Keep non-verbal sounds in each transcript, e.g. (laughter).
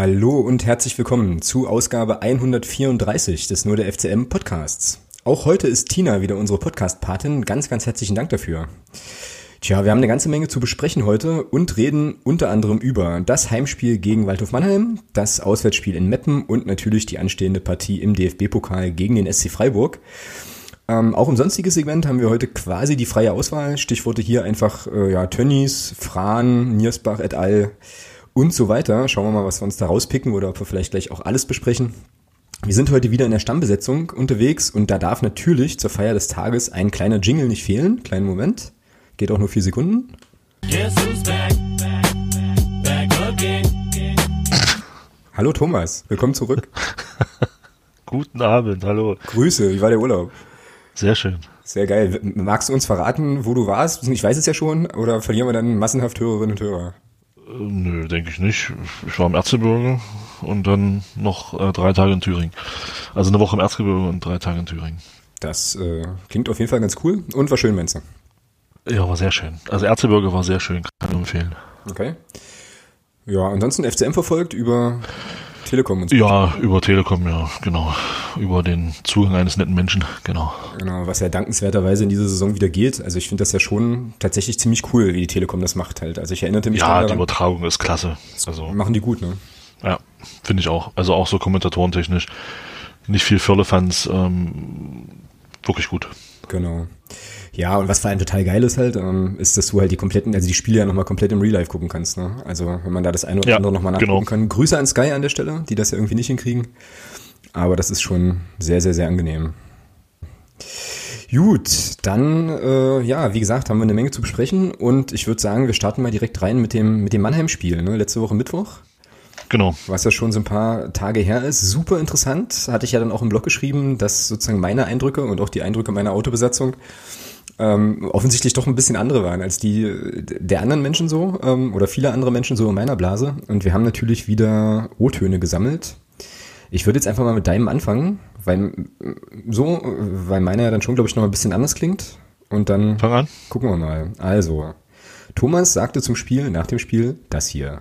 Hallo und herzlich willkommen zu Ausgabe 134 des Nur der FCM Podcasts. Auch heute ist Tina wieder unsere Podcast-Patin. Ganz, ganz herzlichen Dank dafür. Tja, wir haben eine ganze Menge zu besprechen heute und reden unter anderem über das Heimspiel gegen Waldhof Mannheim, das Auswärtsspiel in Meppen und natürlich die anstehende Partie im DFB-Pokal gegen den SC Freiburg. Ähm, auch im sonstigen Segment haben wir heute quasi die freie Auswahl. Stichworte hier einfach äh, ja, Tönnies, Fran, Niersbach et al und so weiter. Schauen wir mal, was wir uns da rauspicken oder ob wir vielleicht gleich auch alles besprechen. Wir sind heute wieder in der Stammbesetzung unterwegs und da darf natürlich zur Feier des Tages ein kleiner Jingle nicht fehlen. Kleinen Moment. Geht auch nur vier Sekunden. Back, back, back hallo Thomas, willkommen zurück. (laughs) Guten Abend, hallo. Grüße, wie war der Urlaub? Sehr schön. Sehr geil. Magst du uns verraten, wo du warst? Ich weiß es ja schon, oder verlieren wir dann massenhaft Hörerinnen und Hörer? Nö, denke ich nicht. Ich war im Erzgebirge und dann noch äh, drei Tage in Thüringen. Also eine Woche im Erzgebirge und drei Tage in Thüringen. Das äh, klingt auf jeden Fall ganz cool und war schön, meinst du? Ja, war sehr schön. Also Erzgebirge war sehr schön, kann ich empfehlen. Okay. Ja, ansonsten FCM verfolgt über Telekom und so. Ja, über Telekom, ja, genau. Über den Zugang eines netten Menschen, genau. Genau, was ja dankenswerterweise in dieser Saison wieder geht. Also ich finde das ja schon tatsächlich ziemlich cool, wie die Telekom das macht halt. Also ich erinnerte mich Ja, daran, die Übertragung ist klasse. Also machen die gut, ne? Ja, finde ich auch. Also auch so kommentatorentechnisch. Nicht viel Firlefanz, ähm, wirklich gut. Genau. Ja, und was vor allem total geil ist halt, ähm, ist, dass du halt die kompletten, also die Spiele ja nochmal komplett im Real Life gucken kannst. Ne? Also wenn man da das eine oder ja, andere nochmal nachgucken genau. kann. Grüße an Sky an der Stelle, die das ja irgendwie nicht hinkriegen. Aber das ist schon sehr, sehr, sehr angenehm. Gut, dann, äh, ja, wie gesagt, haben wir eine Menge zu besprechen und ich würde sagen, wir starten mal direkt rein mit dem, mit dem Mannheim-Spiel, ne? letzte Woche Mittwoch. Genau. Was ja schon so ein paar Tage her ist. Super interessant. Hatte ich ja dann auch im Blog geschrieben, dass sozusagen meine Eindrücke und auch die Eindrücke meiner Autobesatzung ähm, offensichtlich doch ein bisschen andere waren als die der anderen Menschen so ähm, oder viele andere Menschen so in meiner Blase. Und wir haben natürlich wieder O-Töne gesammelt. Ich würde jetzt einfach mal mit deinem anfangen, weil so, weil meiner ja dann schon, glaube ich, noch ein bisschen anders klingt. Und dann Fang an. gucken wir mal. Also, Thomas sagte zum Spiel, nach dem Spiel, das hier.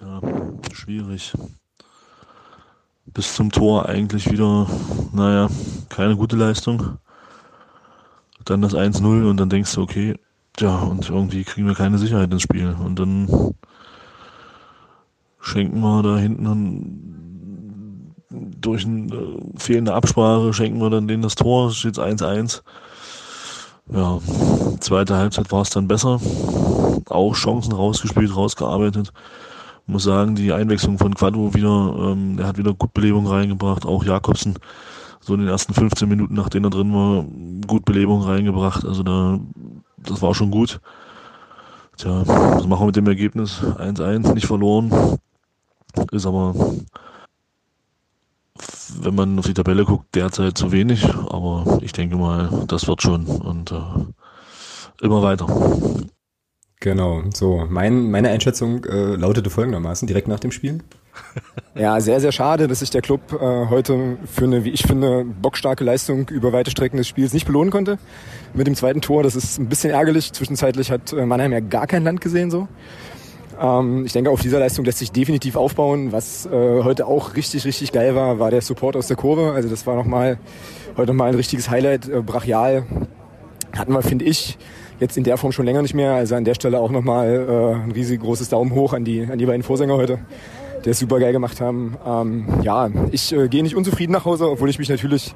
Ja, schwierig. Bis zum Tor eigentlich wieder, naja, keine gute Leistung dann das 1-0 und dann denkst du, okay, ja, und irgendwie kriegen wir keine Sicherheit ins Spiel. Und dann schenken wir da hinten durch eine äh, fehlende Absprache, schenken wir dann denen das Tor, steht 1-1. Ja, zweite Halbzeit war es dann besser. Auch Chancen rausgespielt, rausgearbeitet. Muss sagen, die Einwechslung von Quadro wieder, ähm, der hat wieder gut Belebung reingebracht. Auch Jakobsen so in den ersten 15 Minuten, nachdem er drin war, gut Belebung reingebracht. Also da, das war schon gut. Tja, was machen wir mit dem Ergebnis? 1-1, nicht verloren. Ist aber, wenn man auf die Tabelle guckt, derzeit zu wenig. Aber ich denke mal, das wird schon. Und äh, immer weiter. Genau, so. Mein, meine Einschätzung äh, lautete folgendermaßen, direkt nach dem Spiel. Ja, sehr, sehr schade, dass sich der Club äh, heute für eine, wie ich finde, bockstarke Leistung über weite Strecken des Spiels nicht belohnen konnte. Mit dem zweiten Tor, das ist ein bisschen ärgerlich. Zwischenzeitlich hat äh, Mannheim ja gar kein Land gesehen so. Ähm, ich denke, auf dieser Leistung lässt sich definitiv aufbauen. Was äh, heute auch richtig, richtig geil war, war der Support aus der Kurve. Also das war nochmal heute nochmal ein richtiges Highlight, äh, brachial. Hatten wir, finde ich, jetzt in der Form schon länger nicht mehr. Also an der Stelle auch nochmal äh, ein riesig großes Daumen hoch an die, an die beiden Vorsänger heute es super geil gemacht haben. Ähm, ja, ich äh, gehe nicht unzufrieden nach Hause, obwohl ich mich natürlich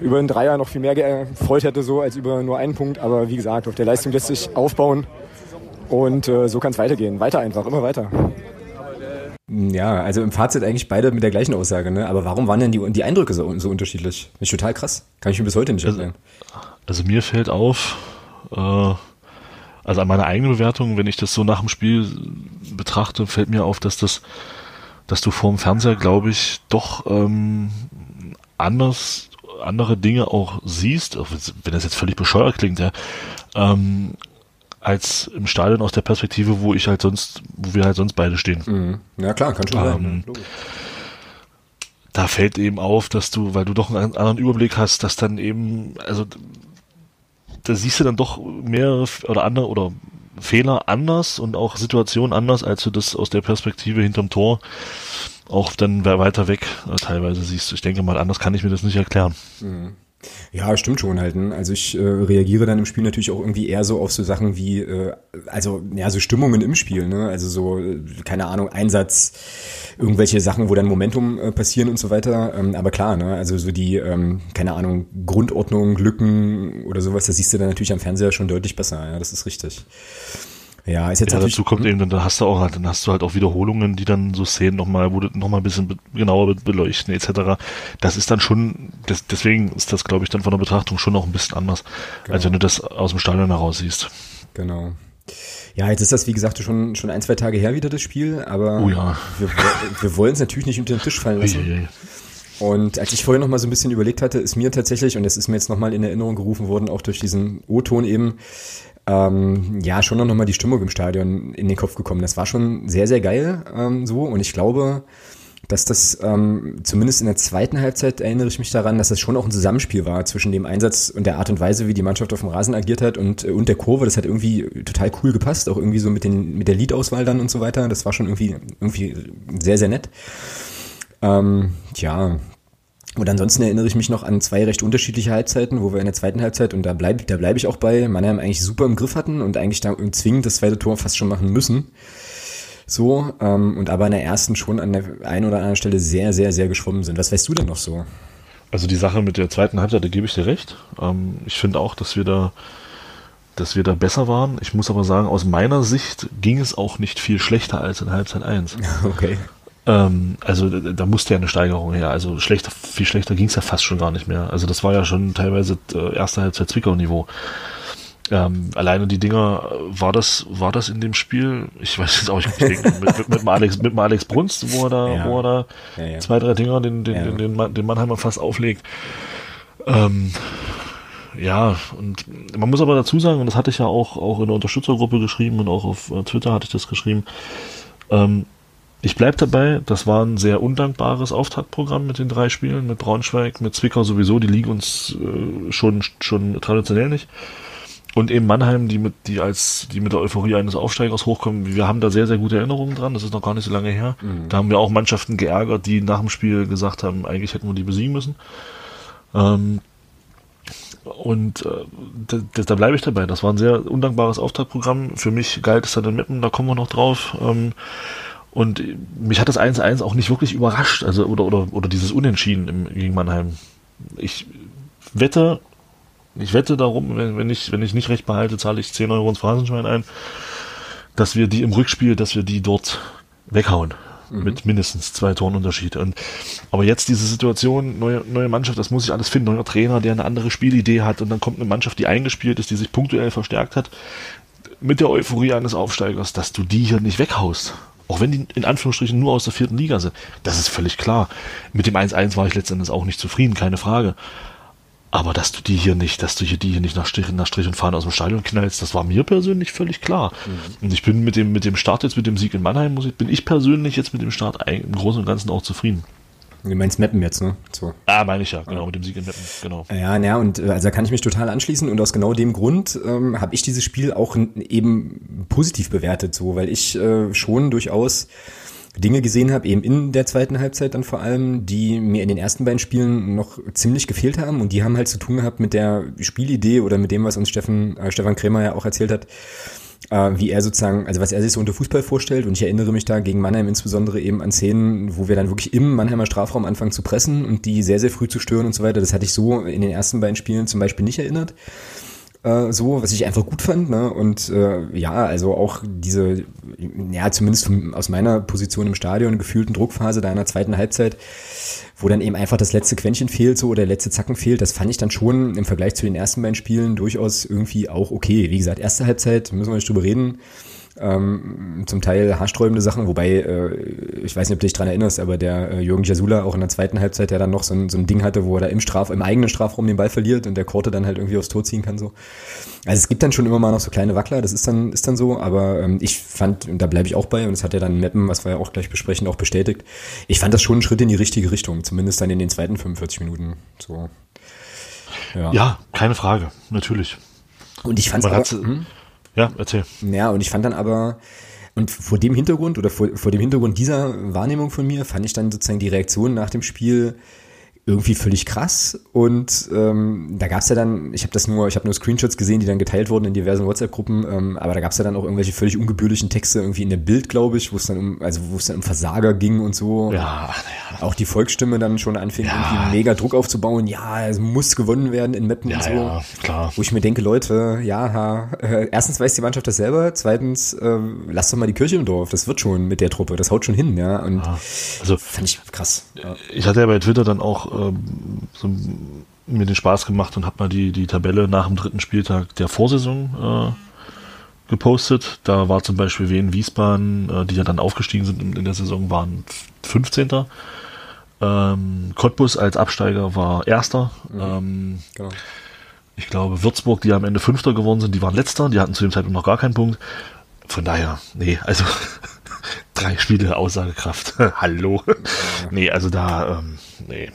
über einen Dreier noch viel mehr gefreut hätte, so als über nur einen Punkt. Aber wie gesagt, auf der Leistung lässt sich aufbauen und äh, so kann es weitergehen. Weiter einfach, immer weiter. Ja, also im Fazit eigentlich beide mit der gleichen Aussage, ne? Aber warum waren denn die, die Eindrücke so, so unterschiedlich? Ist total krass. Kann ich mir bis heute nicht also, erklären. Also mir fällt auf, äh, also an meiner eigenen Bewertung, wenn ich das so nach dem Spiel betrachte, fällt mir auf, dass das dass du vorm Fernseher, glaube ich, doch ähm, anders andere Dinge auch siehst, wenn das jetzt völlig bescheuert klingt, ja, ähm, als im Stadion aus der Perspektive, wo ich halt sonst, wo wir halt sonst beide stehen. Mhm. Ja klar, kann schon ähm, sein. Da fällt eben auf, dass du, weil du doch einen anderen Überblick hast, dass dann eben, also da siehst du dann doch mehrere oder andere oder Fehler anders und auch Situationen anders, als du das aus der Perspektive hinterm Tor auch dann weiter weg äh, teilweise siehst. Ich denke mal, anders kann ich mir das nicht erklären. Mhm. Ja, stimmt schon halt. Ne? Also ich äh, reagiere dann im Spiel natürlich auch irgendwie eher so auf so Sachen wie, äh, also ja, so Stimmungen im Spiel, ne? Also so, äh, keine Ahnung, Einsatz, irgendwelche Sachen, wo dann Momentum äh, passieren und so weiter. Ähm, aber klar, ne? Also so die, ähm, keine Ahnung, Grundordnung, Lücken oder sowas, das siehst du dann natürlich am Fernseher schon deutlich besser, ja, das ist richtig. Ja, ist jetzt ja, dazu kommt eben, dann hast du auch, dann hast du halt auch Wiederholungen, die dann so Szenen nochmal, wo du nochmal ein bisschen genauer beleuchten, etc. Das ist dann schon, das, deswegen ist das, glaube ich, dann von der Betrachtung schon noch ein bisschen anders, genau. als wenn du das aus dem Stadion heraus siehst. Genau. Ja, jetzt ist das, wie gesagt, schon, schon ein, zwei Tage her wieder das Spiel, aber oh ja. wir, wir wollen es natürlich nicht unter den Tisch fallen lassen. Und als ich vorhin noch mal so ein bisschen überlegt hatte, ist mir tatsächlich, und das ist mir jetzt noch mal in Erinnerung gerufen worden, auch durch diesen O-Ton eben, ähm, ja, schon noch mal die Stimmung im Stadion in den Kopf gekommen. Das war schon sehr, sehr geil ähm, so. Und ich glaube, dass das ähm, zumindest in der zweiten Halbzeit erinnere ich mich daran, dass das schon auch ein Zusammenspiel war zwischen dem Einsatz und der Art und Weise, wie die Mannschaft auf dem Rasen agiert hat und, äh, und der Kurve. Das hat irgendwie total cool gepasst, auch irgendwie so mit, den, mit der Liedauswahl dann und so weiter. Das war schon irgendwie, irgendwie sehr, sehr nett. Ähm, ja, und ansonsten erinnere ich mich noch an zwei recht unterschiedliche Halbzeiten, wo wir in der zweiten Halbzeit, und da bleibe da bleib ich auch bei, Mannheim eigentlich super im Griff hatten und eigentlich da zwingend das zweite Tor fast schon machen müssen. So, ähm, und aber in der ersten schon an der einen oder anderen Stelle sehr, sehr, sehr geschwommen sind. Was weißt du denn noch so? Also die Sache mit der zweiten Halbzeit, da gebe ich dir recht. Ähm, ich finde auch, dass wir da dass wir da besser waren. Ich muss aber sagen, aus meiner Sicht ging es auch nicht viel schlechter als in Halbzeit 1. (laughs) Okay. Ähm, also da musste ja eine Steigerung her. Also schlechter, viel schlechter ging es ja fast schon gar nicht mehr. Also das war ja schon teilweise äh, erste Halbzeit Zwickau-Niveau. Ähm, alleine die Dinger, war das, war das in dem Spiel, ich weiß jetzt auch nicht, mit, mit, mit, mit, Alex, mit dem Alex Brunst, wo er da, ja. wo er da ja, ja. zwei, drei Dinger den, den, den, den, den Mannheimer fast auflegt. Ähm, ja, und man muss aber dazu sagen, und das hatte ich ja auch, auch in der Unterstützergruppe geschrieben und auch auf äh, Twitter hatte ich das geschrieben, ähm, ich bleibe dabei, das war ein sehr undankbares Auftaktprogramm mit den drei Spielen, mit Braunschweig, mit Zwickau sowieso, die liegen uns äh, schon, schon traditionell nicht. Und eben Mannheim, die mit, die als, die mit der Euphorie eines Aufsteigers hochkommen, wir haben da sehr, sehr gute Erinnerungen dran, das ist noch gar nicht so lange her. Mhm. Da haben wir auch Mannschaften geärgert, die nach dem Spiel gesagt haben, eigentlich hätten wir die besiegen müssen. Ähm, und äh, da, da bleibe ich dabei. Das war ein sehr undankbares Auftaktprogramm. Für mich galt es dann in Meppen, da kommen wir noch drauf. Ähm, und mich hat das 1-1 auch nicht wirklich überrascht, also oder, oder, oder dieses Unentschieden im, gegen Mannheim. Ich wette, ich wette darum, wenn, wenn, ich, wenn ich nicht recht behalte, zahle ich 10 Euro ins Phrasenschwein ein, dass wir die im Rückspiel, dass wir die dort weghauen. Mhm. Mit mindestens zwei Toren Unterschied. Und, aber jetzt diese Situation, neue, neue Mannschaft, das muss ich alles finden, neuer Trainer, der eine andere Spielidee hat und dann kommt eine Mannschaft, die eingespielt ist, die sich punktuell verstärkt hat, mit der Euphorie eines Aufsteigers, dass du die hier nicht weghaust. Auch wenn die in Anführungsstrichen nur aus der vierten Liga sind. Das ist völlig klar. Mit dem 1-1 war ich letztendlich auch nicht zufrieden, keine Frage. Aber dass du die hier nicht, dass du hier die hier nicht nach Strich, nach Strich und Fahren aus dem Stadion knallst, das war mir persönlich völlig klar. Mhm. Und ich bin mit dem, mit dem Start jetzt, mit dem Sieg in Mannheim, muss ich, bin ich persönlich jetzt mit dem Start im Großen und Ganzen auch zufrieden. Du meinst Meppen jetzt, ne? So. Ah, meine ich ja, genau, ja. mit dem Sieg in Meppen, genau. Ja, ja, und äh, also da kann ich mich total anschließen und aus genau dem Grund ähm, habe ich dieses Spiel auch eben positiv bewertet, so, weil ich äh, schon durchaus Dinge gesehen habe, eben in der zweiten Halbzeit dann vor allem, die mir in den ersten beiden Spielen noch ziemlich gefehlt haben und die haben halt zu tun gehabt mit der Spielidee oder mit dem, was uns Steffen, äh, Stefan Krämer ja auch erzählt hat, äh, wie er sozusagen, also was er sich so unter Fußball vorstellt. Und ich erinnere mich da gegen Mannheim insbesondere eben an Szenen, wo wir dann wirklich im Mannheimer Strafraum anfangen zu pressen und die sehr, sehr früh zu stören und so weiter. Das hatte ich so in den ersten beiden Spielen zum Beispiel nicht erinnert äh, so, was ich einfach gut fand. Ne? Und äh, ja, also auch diese, ja, zumindest aus meiner Position im Stadion, gefühlten Druckphase da in der zweiten Halbzeit, wo dann eben einfach das letzte Quäntchen fehlt, so oder der letzte Zacken fehlt, das fand ich dann schon im Vergleich zu den ersten beiden Spielen durchaus irgendwie auch okay. Wie gesagt, erste Halbzeit, müssen wir nicht drüber reden ähm, zum Teil haarsträubende Sachen, wobei, äh, ich weiß nicht, ob du dich dran erinnerst, aber der äh, Jürgen Jasula auch in der zweiten Halbzeit ja dann noch so ein, so ein Ding hatte, wo er da im Straf, im eigenen Strafraum den Ball verliert und der Korte dann halt irgendwie aufs Tor ziehen kann so. Also es gibt dann schon immer mal noch so kleine Wackler, das ist dann, ist dann so, aber ähm, ich fand, und da bleibe ich auch bei, und das hat ja dann Meppen, was wir ja auch gleich besprechen, auch bestätigt, ich fand das schon ein Schritt in die richtige Richtung, zumindest dann in den zweiten 45 Minuten. So. Ja, ja keine Frage, natürlich. Und ich fand es auch? Ja, erzähl. Ja, und ich fand dann aber, und vor dem Hintergrund oder vor, vor dem Hintergrund dieser Wahrnehmung von mir fand ich dann sozusagen die Reaktion nach dem Spiel irgendwie völlig krass. Und ähm, da gab's ja dann, ich habe das nur, ich habe nur Screenshots gesehen, die dann geteilt wurden in diversen WhatsApp-Gruppen, ähm, aber da gab's ja dann auch irgendwelche völlig ungebührlichen Texte irgendwie in der Bild, glaube ich, wo es dann um, also wo es dann um Versager ging und so. Ja, ja. Auch die Volksstimme dann schon anfing, ja. irgendwie mega Druck aufzubauen. Ja, es muss gewonnen werden in Meppen ja, und so. Ja, klar. Wo ich mir denke, Leute, ja, ha, äh, erstens weiß die Mannschaft das selber, zweitens, äh, lasst doch mal die Kirche im Dorf, das wird schon mit der Truppe, das haut schon hin, ja. Und ja. also fand ich krass. Ja. Ich hatte ja bei Twitter dann auch so mir den Spaß gemacht und habe mal die, die Tabelle nach dem dritten Spieltag der Vorsaison äh, gepostet. Da war zum Beispiel Wien Wiesbaden, äh, die ja dann aufgestiegen sind in, in der Saison, waren 15. Ähm, Cottbus als Absteiger war Erster. Mhm. Ähm, genau. Ich glaube, Würzburg, die am Ende Fünfter geworden sind, die waren Letzter. Die hatten zu dem Zeitpunkt noch gar keinen Punkt. Von daher, nee, also (laughs) drei Spiele Aussagekraft. (laughs) Hallo. nee, also da, ähm, nee,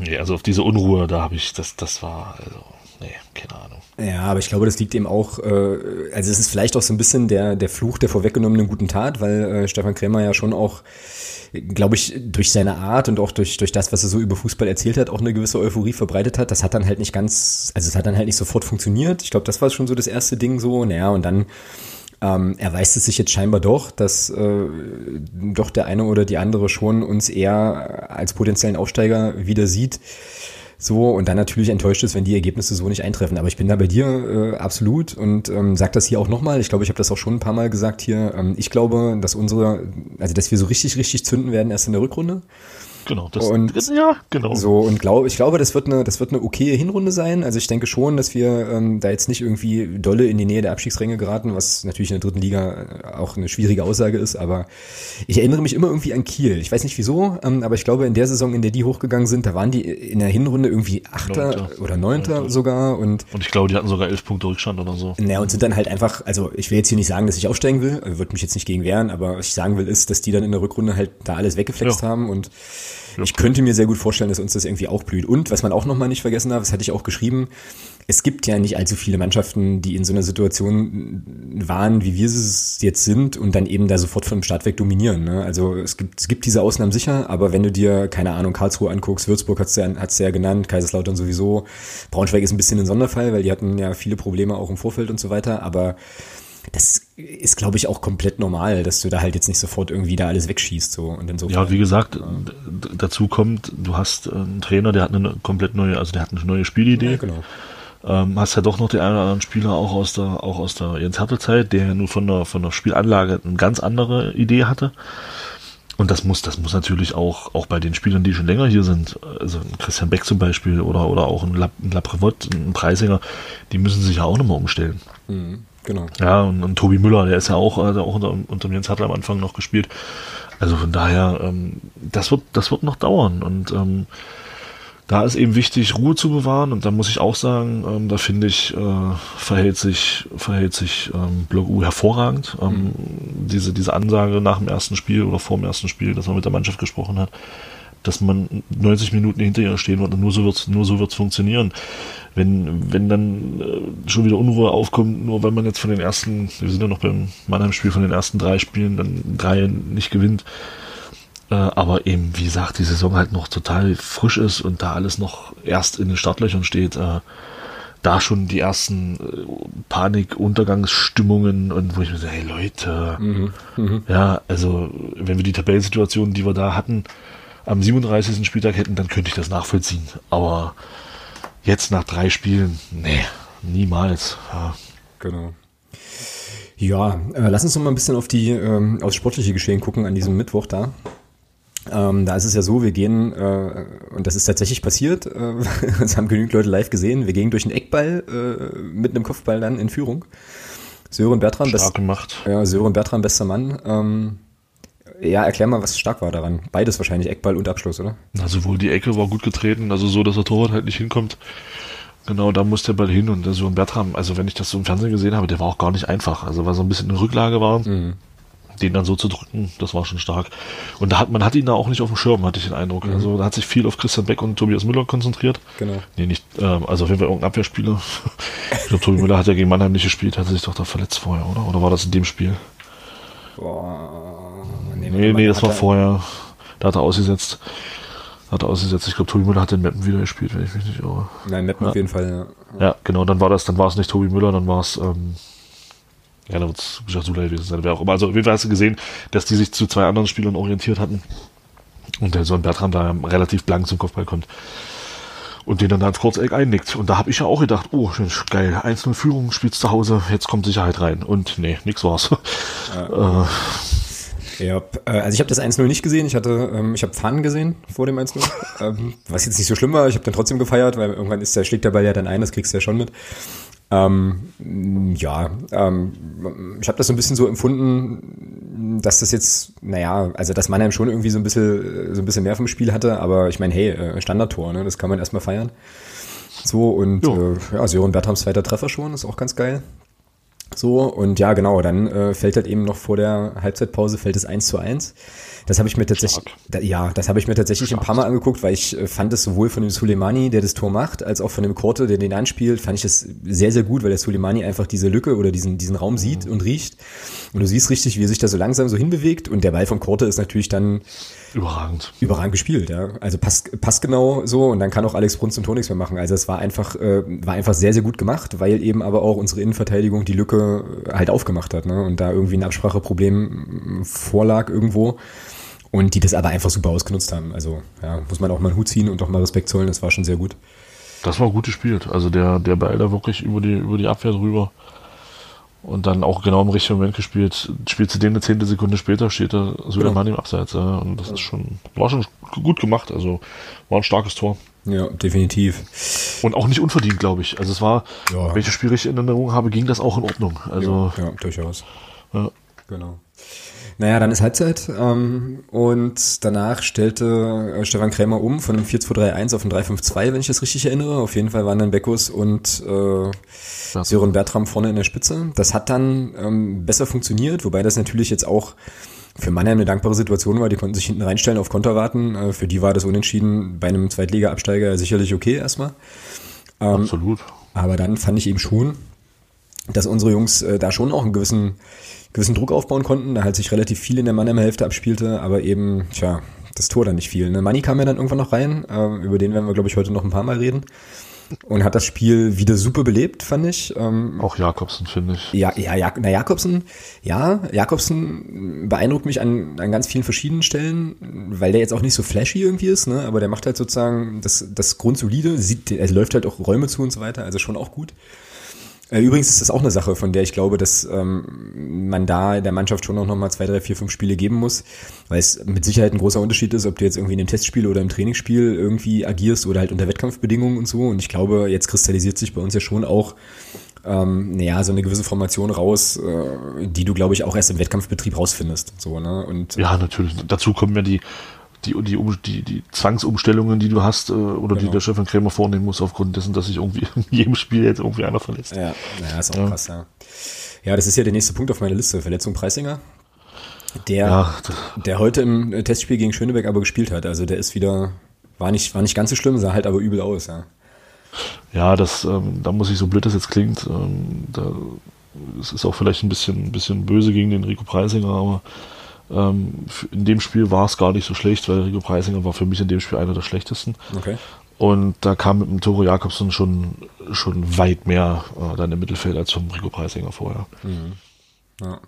Nee, also auf diese Unruhe, da habe ich, das, das war, also, nee, keine Ahnung. Ja, aber ich glaube, das liegt eben auch, äh, also es ist vielleicht auch so ein bisschen der, der Fluch der vorweggenommenen guten Tat, weil äh, Stefan Krämer ja schon auch, glaube ich, durch seine Art und auch durch, durch das, was er so über Fußball erzählt hat, auch eine gewisse Euphorie verbreitet hat. Das hat dann halt nicht ganz, also es hat dann halt nicht sofort funktioniert. Ich glaube, das war schon so das erste Ding so, naja, und dann ähm, erweist es sich jetzt scheinbar doch, dass äh, doch der eine oder die andere schon uns eher als potenziellen Aufsteiger wieder sieht. So, und dann natürlich enttäuscht ist, wenn die Ergebnisse so nicht eintreffen. Aber ich bin da bei dir äh, absolut und ähm, sag das hier auch nochmal. Ich glaube, ich habe das auch schon ein paar Mal gesagt hier. Ähm, ich glaube, dass unsere, also dass wir so richtig, richtig zünden werden erst in der Rückrunde. Genau, das und ja, genau. So und glaube, ich glaube, das wird eine, das wird eine okaye Hinrunde sein. Also ich denke schon, dass wir ähm, da jetzt nicht irgendwie dolle in die Nähe der Abstiegsränge geraten, was natürlich in der dritten Liga äh, auch eine schwierige Aussage ist. Aber ich erinnere mich immer irgendwie an Kiel. Ich weiß nicht wieso, ähm, aber ich glaube, in der Saison, in der die hochgegangen sind, da waren die in der Hinrunde irgendwie Achter Neunter. oder Neunter, Neunter sogar und und ich glaube, die hatten sogar elf Punkte Rückstand oder so. Ja, und sind dann halt einfach, also ich will jetzt hier nicht sagen, dass ich aufsteigen will, würde mich jetzt nicht gegen wehren, aber was ich sagen will, ist, dass die dann in der Rückrunde halt da alles weggeflext ja. haben und ich könnte mir sehr gut vorstellen, dass uns das irgendwie auch blüht. Und was man auch nochmal nicht vergessen darf, das hatte ich auch geschrieben, es gibt ja nicht allzu viele Mannschaften, die in so einer Situation waren, wie wir es jetzt sind und dann eben da sofort vom Start weg dominieren. Ne? Also es gibt, es gibt diese Ausnahmen sicher, aber wenn du dir, keine Ahnung, Karlsruhe anguckst, Würzburg hat's ja, hat's ja genannt, Kaiserslautern sowieso, Braunschweig ist ein bisschen ein Sonderfall, weil die hatten ja viele Probleme auch im Vorfeld und so weiter, aber das ist, glaube ich, auch komplett normal, dass du da halt jetzt nicht sofort irgendwie da alles wegschießt. So. Und insofern, ja, wie gesagt, ja. dazu kommt, du hast einen Trainer, der hat eine komplett neue, also der hat eine neue Spielidee. Ja, genau. Ähm, hast ja doch noch den einen oder anderen Spieler auch aus der, auch aus der Jens Hertel Zeit, der nur von der, von der Spielanlage eine ganz andere Idee hatte. Und das muss, das muss natürlich auch, auch bei den Spielern, die schon länger hier sind, also Christian Beck zum Beispiel oder, oder auch ein, Lab, ein Laprevot, ein Preisinger, die müssen sich ja auch nochmal umstellen. Mhm. Genau. Ja, und, und Tobi Müller, der ist ja auch, also auch unter, unter Jens Hartl am Anfang noch gespielt. Also von daher, ähm, das wird, das wird noch dauern. Und ähm, da ist eben wichtig, Ruhe zu bewahren. Und da muss ich auch sagen, ähm, da finde ich, äh, verhält sich, verhält sich ähm, Blog U hervorragend. Ähm, mhm. diese, diese Ansage nach dem ersten Spiel oder vor dem ersten Spiel, dass man mit der Mannschaft gesprochen hat, dass man 90 Minuten hinter ihr stehen wird und nur so wird's, nur so wird's funktionieren. Wenn, wenn dann äh, schon wieder Unruhe aufkommt, nur weil man jetzt von den ersten, wir sind ja noch beim Mannheim-Spiel von den ersten drei Spielen, dann drei nicht gewinnt, äh, aber eben, wie gesagt, die Saison halt noch total frisch ist und da alles noch erst in den Startlöchern steht, äh, da schon die ersten Panik-Untergangsstimmungen und wo ich mir sage, hey Leute, mhm, mh. ja, also wenn wir die Tabellensituation, die wir da hatten, am 37. Spieltag hätten, dann könnte ich das nachvollziehen. Aber jetzt nach drei Spielen, nee, niemals. Ja. Genau. Ja, äh, lass uns noch mal ein bisschen auf die ähm, aufs sportliche Geschehen gucken an diesem Mittwoch da. Ähm, da ist es ja so, wir gehen, äh, und das ist tatsächlich passiert, äh, (laughs) das haben genügend Leute live gesehen, wir gehen durch einen Eckball äh, mit einem Kopfball dann in Führung. Sören Bertram, Stark best, gemacht. Ja, Sören Bertram, bester Mann. Ähm, ja, erklär mal, was stark war daran. Beides wahrscheinlich, Eckball und Abschluss, oder? Na, sowohl die Ecke war gut getreten, also so, dass der Torwart halt nicht hinkommt. Genau, da muss der Ball hin und so ein Bertram, also wenn ich das so im Fernsehen gesehen habe, der war auch gar nicht einfach. Also weil so ein bisschen in Rücklage war, mhm. den dann so zu drücken, das war schon stark. Und da hat, man hat ihn da auch nicht auf dem Schirm, hatte ich den Eindruck. Mhm. Also da hat sich viel auf Christian Beck und Tobias Müller konzentriert. Genau. Nee, nicht, ähm, also auf jeden Fall irgendein Abwehrspieler. (laughs) ich glaube, Tobi Müller hat ja gegen Mannheim nicht gespielt, hat sich doch da verletzt vorher, oder? Oder war das in dem Spiel? Boah, nee, nee, nee das war vorher. Da hat er ausgesetzt. Hat er ausgesetzt. Ich glaube, Tobi Müller hat den Mappen wieder gespielt, wenn ich mich nicht irre. Nein, Mappen ja. auf jeden Fall, ja. Ja, genau, dann war das, dann war es nicht Tobi Müller, dann war es, ähm, ja, dann wird es Jasula gewesen sein, wer auch immer. Also auf jeden Fall hast du gesehen, dass die sich zu zwei anderen Spielern orientiert hatten. Und der Sohn Bertram da relativ blank zum Kopfball kommt. Und den dann ans Kurzeck einnickt. Und da habe ich ja auch gedacht, oh, geil, 1-0 Führung, spielst zu Hause, jetzt kommt Sicherheit rein. Und nee, nix war's. Ja. (laughs) äh, ja, äh, also ich habe das 1-0 nicht gesehen. Ich hatte, ähm, ich habe Pfannen gesehen vor dem 1-0. (laughs) ähm, was jetzt nicht so schlimm war. Ich habe dann trotzdem gefeiert, weil irgendwann ist der, schlägt der Ball ja dann ein, das kriegst du ja schon mit. Ähm, ja, ähm, ich habe das so ein bisschen so empfunden, dass das jetzt, naja, also dass Mannheim schon irgendwie so ein bisschen, so ein bisschen mehr vom Spiel hatte, aber ich meine, hey, äh, Standardtor, ne, das kann man erstmal feiern. So, und äh, ja, Sören Bertrams zweiter Treffer schon, ist auch ganz geil. So, und ja, genau, dann äh, fällt halt eben noch vor der Halbzeitpause, fällt es 1 zu 1. Das habe ich mir tatsächlich, da, ja, das habe ich mir tatsächlich Stark. ein paar Mal angeguckt, weil ich äh, fand es sowohl von dem Suleimani, der das Tor macht, als auch von dem Korte, der den anspielt, fand ich es sehr, sehr gut, weil der Suleimani einfach diese Lücke oder diesen, diesen Raum mhm. sieht und riecht. Und du siehst richtig, wie er sich da so langsam so hinbewegt. Und der Ball vom Korte ist natürlich dann überragend. Überragend gespielt, ja. Also passt, passt genau so und dann kann auch Alex Brunz und Tor nichts mehr machen. Also es war einfach, äh, war einfach sehr, sehr gut gemacht, weil eben aber auch unsere Innenverteidigung die Lücke halt aufgemacht hat, ne? Und da irgendwie ein Abspracheproblem vorlag irgendwo. Und die das aber einfach super ausgenutzt haben. Also ja, muss man auch mal einen Hut ziehen und auch mal Respekt zollen. Das war schon sehr gut. Das war gut gespielt. Also der, der Ball da wirklich über die, über die Abwehr drüber. Und dann auch genau im richtigen Moment gespielt. Spielt zu dem eine zehnte Sekunde später, steht da Suleiman genau. im Abseits. Ja. Und das ist schon, war schon gut gemacht. Also war ein starkes Tor. Ja, definitiv. Und auch nicht unverdient, glaube ich. Also es war, ja. wenn ich das Spiel richtig in Erinnerung habe, ging das auch in Ordnung. Also, ja, ja durchaus. Ja. Genau. Naja, dann ist Halbzeit ähm, und danach stellte äh, Stefan Krämer um von einem 4-2-3-1 auf ein 3-5-2, wenn ich das richtig erinnere. Auf jeden Fall waren dann Beckus und äh, Sören Bertram vorne in der Spitze. Das hat dann ähm, besser funktioniert, wobei das natürlich jetzt auch für Mannheim eine dankbare Situation war. Die konnten sich hinten reinstellen, auf Konter warten. Äh, für die war das Unentschieden bei einem Zweitliga-Absteiger sicherlich okay erstmal. Ähm, Absolut. Aber dann fand ich eben schon, dass unsere Jungs äh, da schon auch einen gewissen gewissen Druck aufbauen konnten, da halt sich relativ viel in der Mannheimer Hälfte abspielte, aber eben, tja, das Tor dann nicht viel. Ne? Money kam ja dann irgendwann noch rein, äh, über den werden wir, glaube ich, heute noch ein paar Mal reden. Und hat das Spiel wieder super belebt, fand ich. Ähm, Auch Jakobsen, finde ich. Ja, ja, ja, na Jakobsen, ja, Jakobsen beeindruckt mich an, an ganz vielen verschiedenen Stellen, weil der jetzt auch nicht so flashy irgendwie ist, ne? aber der macht halt sozusagen das, das Grundsolide, sieht, er läuft halt auch Räume zu und so weiter, also schon auch gut. Äh, übrigens ist das auch eine Sache, von der ich glaube, dass ähm, man da der Mannschaft schon noch mal zwei, drei, vier, fünf Spiele geben muss, weil es mit Sicherheit ein großer Unterschied ist, ob du jetzt irgendwie in einem Testspiel oder im Trainingsspiel irgendwie agierst oder halt unter Wettkampfbedingungen und so. Und ich glaube, jetzt kristallisiert sich bei uns ja schon auch ähm, naja, so eine gewisse Formation raus, äh, die du, glaube ich, auch erst im Wettkampfbetrieb rausfindest. So, ne? Und, ja, natürlich. Dazu kommen ja die die, die, die, die Zwangsumstellungen, die du hast, äh, oder genau. die der Stefan Krämer vornehmen muss, aufgrund dessen, dass sich irgendwie in jedem Spiel jetzt irgendwie einer verletzt. Ja, naja, ist auch ja. krass, ja. Ja, das ist ja der nächste Punkt auf meiner Liste. Verletzung Preisinger. Der, ja, der heute im Testspiel gegen Schöneberg aber gespielt hat. Also der ist wieder, war nicht, war nicht ganz so schlimm, sah halt aber übel aus, ja. Ja, das, ähm, da muss ich so blöd das jetzt klingt, ähm, da, es ist auch vielleicht ein bisschen, ein bisschen böse gegen den Rico Preisinger, aber ähm, in dem Spiel war es gar nicht so schlecht, weil Rico Preisinger war für mich in dem Spiel einer der schlechtesten. Okay. Und da kam mit dem Toro Jakobsen schon, schon weit mehr äh, dann im Mittelfeld als vom Rico Preisinger vorher. Mhm. Ja.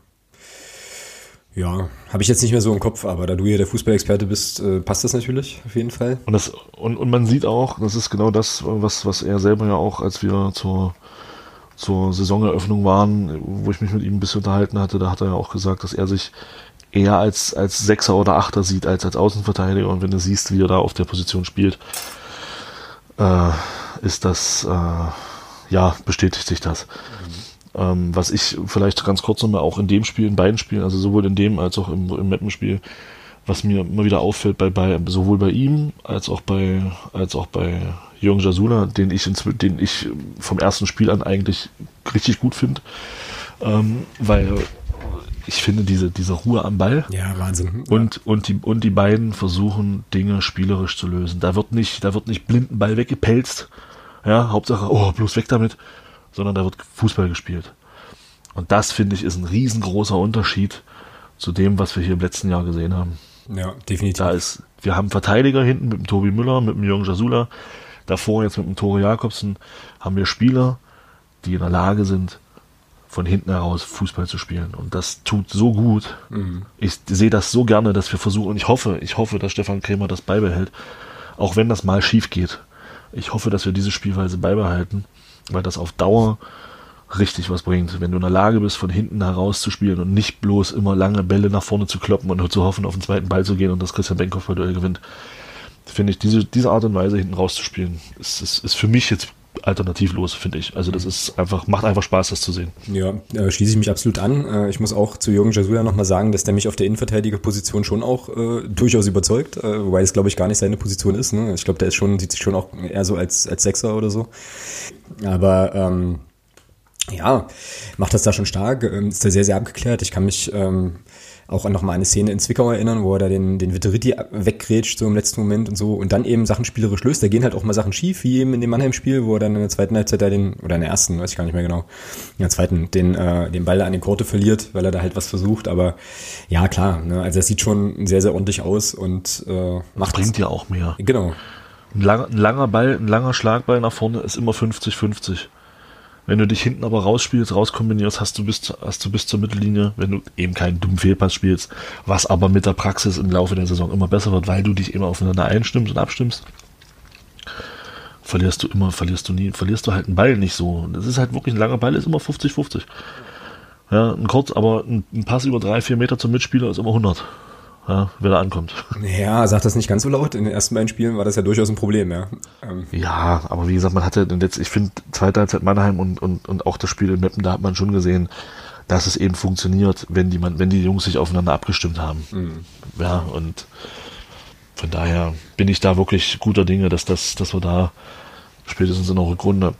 Ja, habe ich jetzt nicht mehr so im Kopf, aber da du hier der Fußballexperte bist, äh, passt das natürlich auf jeden Fall. Und, das, und, und man sieht auch, das ist genau das, was, was er selber ja auch, als wir zur, zur Saisoneröffnung waren, wo ich mich mit ihm ein bisschen unterhalten hatte, da hat er ja auch gesagt, dass er sich eher als, als Sechser oder Achter sieht, als als Außenverteidiger. Und wenn du siehst, wie er da auf der Position spielt, äh, ist das, äh, ja, bestätigt sich das. Mhm. Ähm, was ich vielleicht ganz kurz nochmal auch in dem Spiel, in beiden Spielen, also sowohl in dem als auch im, im Mappenspiel, was mir immer wieder auffällt, bei, bei, sowohl bei ihm als auch bei, als auch bei Jürgen Jasula, den ich, den ich vom ersten Spiel an eigentlich richtig gut finde, ähm, weil ich finde diese, diese Ruhe am Ball. Ja, Wahnsinn. Und, und, die, und die beiden versuchen, Dinge spielerisch zu lösen. Da wird nicht, da wird nicht blinden Ball weggepelzt. Ja, Hauptsache, oh, bloß weg damit. Sondern da wird Fußball gespielt. Und das, finde ich, ist ein riesengroßer Unterschied zu dem, was wir hier im letzten Jahr gesehen haben. Ja, definitiv. Da ist, wir haben Verteidiger hinten mit dem Tobi Müller, mit dem Jürgen Jasula. Davor jetzt mit dem Tore Jakobsen haben wir Spieler, die in der Lage sind, von hinten heraus Fußball zu spielen. Und das tut so gut. Mhm. Ich sehe das so gerne, dass wir versuchen, und ich hoffe, ich hoffe, dass Stefan Krämer das beibehält. Auch wenn das mal schief geht. Ich hoffe, dass wir diese Spielweise beibehalten, weil das auf Dauer richtig was bringt. Wenn du in der Lage bist, von hinten heraus zu spielen und nicht bloß immer lange Bälle nach vorne zu kloppen und nur zu hoffen, auf den zweiten Ball zu gehen und dass Christian Benkhoff bei Duell gewinnt, finde ich, diese, diese Art und Weise hinten rauszuspielen, ist, ist, ist für mich jetzt alternativlos, finde ich. Also das ist einfach, macht einfach Spaß, das zu sehen. Ja, äh, schließe ich mich absolut an. Äh, ich muss auch zu Jürgen Jasula nochmal sagen, dass der mich auf der Innenverteidigerposition schon auch äh, durchaus überzeugt, äh, wobei es, glaube ich, gar nicht seine Position ist. Ne? Ich glaube, der ist schon, sieht sich schon auch eher so als, als Sechser oder so. Aber ähm, ja, macht das da schon stark, ähm, ist da sehr, sehr abgeklärt. Ich kann mich ähm, auch an nochmal eine Szene in Zwickau erinnern, wo er da den, den Vitteritti weggrätscht, so im letzten Moment und so, und dann eben Sachen spielerisch löst. Da gehen halt auch mal Sachen schief, wie eben in dem Mannheim-Spiel, wo er dann in der zweiten Halbzeit da den, oder in der ersten, weiß ich gar nicht mehr genau, in der zweiten, den, äh, den Ball an den Korte verliert, weil er da halt was versucht. Aber ja, klar, ne, also das sieht schon sehr, sehr ordentlich aus und äh, macht. Bringt ja auch mehr. Genau. Ein langer, ein langer Ball, ein langer Schlagball nach vorne ist immer 50-50. Wenn du dich hinten aber rausspielst, rauskombinierst, hast du bis, hast du bis zur Mittellinie, wenn du eben keinen dummen Fehlpass spielst, was aber mit der Praxis im Laufe der Saison immer besser wird, weil du dich immer aufeinander einstimmst und abstimmst, verlierst du immer, verlierst du nie, verlierst du halt einen Ball nicht so. Das ist halt wirklich ein langer Ball, ist immer 50-50. Ja, ein kurz, aber ein Pass über drei, vier Meter zum Mitspieler ist immer 100 ja, wer da ankommt. Ja, sagt das nicht ganz so laut. In den ersten beiden Spielen war das ja durchaus ein Problem, ja. Ähm. Ja, aber wie gesagt, man hatte jetzt, ich finde, zweite Halbzeit Mannheim und, und, und auch das Spiel in Meppen, da hat man schon gesehen, dass es eben funktioniert, wenn die, wenn die Jungs sich aufeinander abgestimmt haben. Mhm. Ja, und von daher bin ich da wirklich guter Dinge, dass, das, dass wir da spätestens in der Rückrunde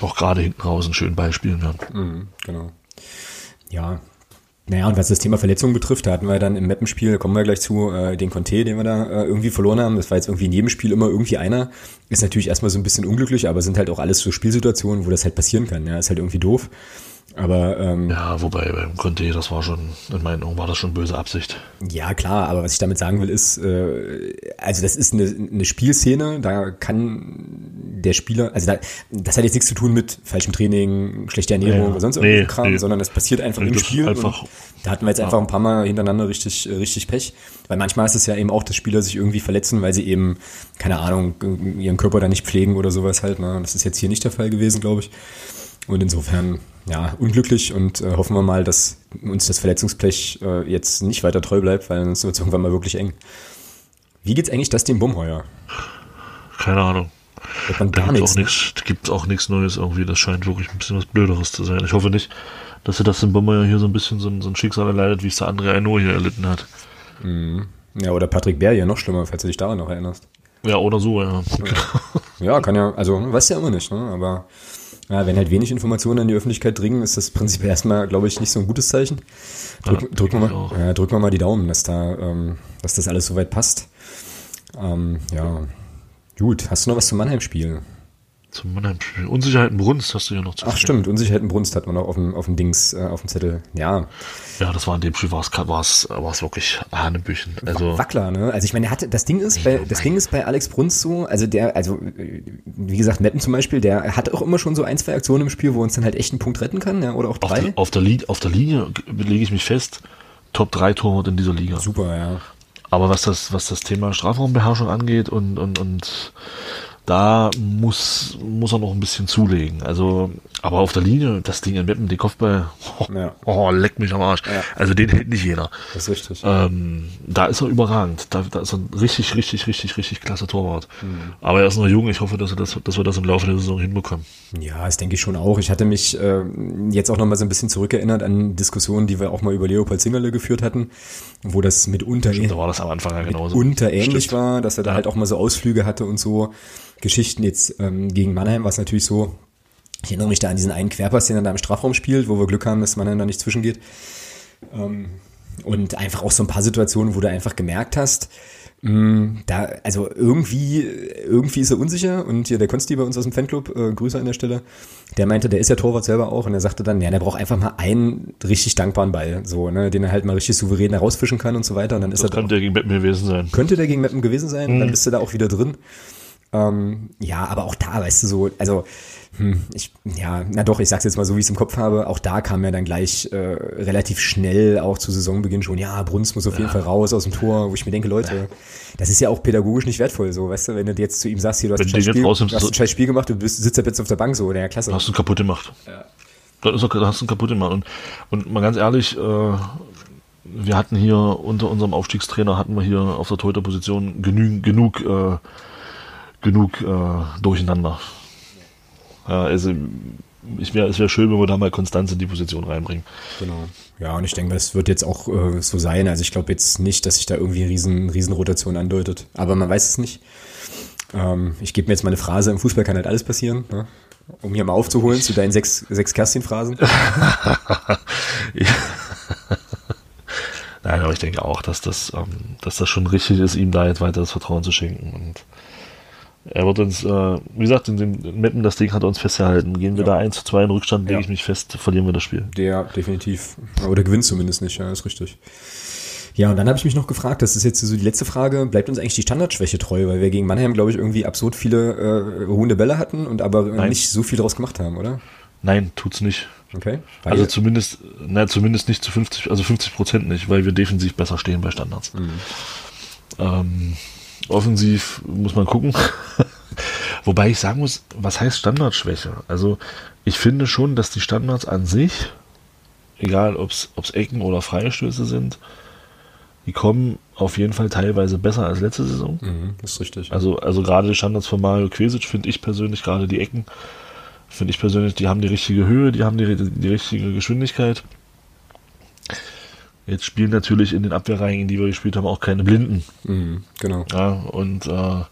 auch gerade hinten raus einen schönen Ball spielen werden. Mhm, genau. Ja, naja, und was das Thema Verletzungen betrifft, da hatten wir dann im Mappenspiel, kommen wir gleich zu, äh, den Conte, den wir da äh, irgendwie verloren haben. Das war jetzt irgendwie in jedem Spiel immer irgendwie einer. Ist natürlich erstmal so ein bisschen unglücklich, aber sind halt auch alles so Spielsituationen, wo das halt passieren kann. Ja, ist halt irgendwie doof. Aber ähm, ja, wobei beim Conte, das war schon, in meinen Augen war das schon böse Absicht. Ja, klar, aber was ich damit sagen will, ist, äh, also das ist eine, eine Spielszene, da kann der Spieler, also da, das hat jetzt nichts zu tun mit falschem Training, schlechter Ernährung ja, oder sonst nee, irgendwas Kram, nee. sondern das passiert einfach nee, im Spiel. Einfach, da hatten wir jetzt ja. einfach ein paar Mal hintereinander richtig, richtig Pech. Weil manchmal ist es ja eben auch, dass Spieler sich irgendwie verletzen, weil sie eben, keine Ahnung, ihren Körper da nicht pflegen oder sowas halt. Ne? Das ist jetzt hier nicht der Fall gewesen, glaube ich. Und insofern, ja, unglücklich und äh, hoffen wir mal, dass uns das Verletzungsblech äh, jetzt nicht weiter treu bleibt, weil sonst wird es irgendwann mal wirklich eng. Wie geht's eigentlich das dem Bumheuer? Keine Ahnung. Da gibt es auch nichts, gibt auch nichts Neues irgendwie. Das scheint wirklich ein bisschen was Blöderes zu sein. Ich hoffe nicht, dass er das im Bumheuer hier so ein bisschen so ein, so ein Schicksal erleidet, wie es der andere Aino hier erlitten hat. Mhm. Ja, oder Patrick Bär hier noch schlimmer, falls du dich daran noch erinnerst. Ja, oder so, ja. Ja, (laughs) kann ja, also weiß ja immer nicht, ne? aber ja, wenn halt wenig Informationen in die Öffentlichkeit dringen, ist das prinzipiell erstmal, glaube ich, nicht so ein gutes Zeichen. Drück, ja, drücken, wir mal, ja, drücken wir mal die Daumen, dass da, ähm, dass das alles soweit passt. Ähm, ja, gut. Hast du noch was zum Mannheim-Spiel? Zum Mannheim-Spiel. Unsicherheiten Brunst hast du ja noch zu Ach stimmt, Unsicherheiten Brunst hat man noch auf dem, auf dem Dings, äh, auf dem Zettel. Ja. Ja, das war in dem Spiel war es, war es, war es wirklich Hanebüchen. Also Wackler, ne? Also ich meine, er hatte, das Ding ist bei, das Ding ist bei Alex Brunst so, also der, also wie gesagt, Metten zum Beispiel, der hat auch immer schon so ein, zwei Aktionen im Spiel, wo uns dann halt echt einen Punkt retten kann, ja, oder auch drei. Auf der, auf der, Linie, auf der Linie lege ich mich fest, Top 3 Torwart in dieser Liga. Super, ja. Aber was das, was das Thema Strafraumbeherrschung angeht und, und, und da muss, muss er noch ein bisschen zulegen. Also, aber auf der Linie, das Ding in Meppen, die Kopfball, oh, (laughs) ja. oh leck mich am Arsch. Ja. Also den hält nicht jeder. Das ist richtig. Ähm, da ist er überragend. Da, da ist er ein richtig, richtig, richtig, richtig klasse Torwart. Mhm. Aber er ist noch jung. Ich hoffe, dass, er das, dass wir das im Laufe der Saison hinbekommen. Ja, das denke ich schon auch. Ich hatte mich äh, jetzt auch noch mal so ein bisschen zurückerinnert an Diskussionen, die wir auch mal über Leopold Zingerle geführt hatten, wo das mitunter, Stimmt, da war das am Anfang ja genauso. mitunter ähnlich Stimmt. war, dass er da ja. halt auch mal so Ausflüge hatte und so. Geschichten. Jetzt ähm, gegen Mannheim war es natürlich so, ich erinnere mich da an diesen einen Querpass, den er da im Strafraum spielt, wo wir Glück haben, dass Mannheim da nicht zwischengeht. Ähm, und einfach auch so ein paar Situationen, wo du einfach gemerkt hast, mh, da, also irgendwie, irgendwie ist er unsicher und hier der Konsti bei uns aus dem Fanclub, äh, Grüße an der Stelle, der meinte, der ist ja Torwart selber auch und er sagte dann, ja, der braucht einfach mal einen richtig dankbaren Ball, so, ne, den er halt mal richtig souverän herausfischen kann und so weiter und dann ist das er. Könnte der gegen Meppen gewesen sein. Könnte der gegen Meppen gewesen sein, mhm. dann bist du da auch wieder drin. Ähm, ja, aber auch da, weißt du, so, also hm, ich, ja, na doch, ich sag's jetzt mal so, wie ich es im Kopf habe. Auch da kam ja dann gleich äh, relativ schnell auch zu Saisonbeginn schon, ja, Bruns muss auf jeden ja. Fall raus aus dem Tor, wo ich mir denke, Leute, das ist ja auch pädagogisch nicht wertvoll, so, weißt du, wenn du jetzt zu ihm sagst, hier, du hast, ein scheiß, Spiel, du hast ein scheiß Spiel gemacht, du bist, sitzt jetzt auf der Bank, so, ja, klasse. Du hast ihn kaputt gemacht. Ja. Da, hast du ihn kaputt gemacht. Und, und mal ganz ehrlich, äh, wir hatten hier unter unserem Aufstiegstrainer hatten wir hier auf der Torhüterposition genug, genug, äh, genug äh, Durcheinander. Ja, also ich wär, es wäre schön, wenn wir da mal Konstanz in die Position reinbringen. Genau. Ja, und ich denke, das wird jetzt auch äh, so sein. Also ich glaube jetzt nicht, dass sich da irgendwie eine riesen, riesen Rotation andeutet. Aber man weiß es nicht. Ähm, ich gebe mir jetzt mal eine Phrase, im Fußball kann halt alles passieren. Ne? Um hier mal aufzuholen zu deinen sechs, sechs Kerstin-Phrasen. (laughs) (laughs) Nein, aber ich denke auch, dass das, ähm, dass das schon richtig ist, ihm da jetzt weiter das Vertrauen zu schenken. Und er wird uns, äh, wie gesagt, in den Meppen, das Ding hat er uns festgehalten. Gehen wir ja. da 1 zu 2 in Rückstand, lege ja. ich mich fest, verlieren wir das Spiel. Der, definitiv. Oder gewinnt zumindest nicht, ja, ist richtig. Ja, und dann habe ich mich noch gefragt, das ist jetzt so die letzte Frage, bleibt uns eigentlich die Standardschwäche treu, weil wir gegen Mannheim, glaube ich, irgendwie absurd viele äh, ruhende Bälle hatten und aber Nein. nicht so viel draus gemacht haben, oder? Nein, tut's nicht. Okay. Also zumindest, na, zumindest nicht zu 50, also 50 Prozent nicht, weil wir defensiv besser stehen bei Standards. Mhm. Ähm, offensiv muss man gucken. (laughs) Wobei ich sagen muss, was heißt Standardschwäche? Also ich finde schon, dass die Standards an sich, egal ob es Ecken oder Freistöße sind, die kommen auf jeden Fall teilweise besser als letzte Saison. Mhm, ist richtig. Also, also gerade die Standards von Mario Quesic finde ich persönlich, gerade die Ecken, finde ich persönlich, die haben die richtige Höhe, die haben die, die richtige Geschwindigkeit. Jetzt spielen natürlich in den Abwehrreihen, in die wir gespielt haben, auch keine Blinden. Mhm, genau. Ja, und äh,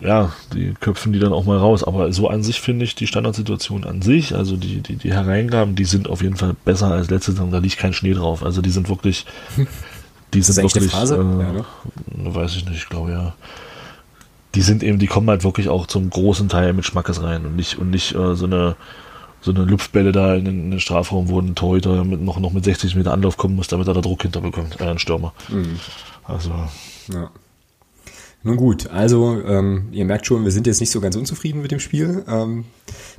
ja, die köpfen die dann auch mal raus. Aber so an sich finde ich die Standardsituation an sich, also die, die, die Hereingaben, die sind auf jeden Fall besser als letzte Saison. Da liegt kein Schnee drauf. Also die sind wirklich. (laughs) Die sind wirklich. Phase? Äh, ja? Weiß ich nicht, ich glaube ja. Die sind eben, die kommen halt wirklich auch zum großen Teil mit Schmackes rein und nicht, und nicht äh, so eine so eine Luftbälle da in den, in den Strafraum, wo ein Torhüter mit, noch, noch mit 60 Meter Anlauf kommen muss, damit er da Druck hinterbekommt, äh, ein Stürmer. Mhm. Also. Ja. Nun gut, also ähm, ihr merkt schon, wir sind jetzt nicht so ganz unzufrieden mit dem Spiel. Ähm,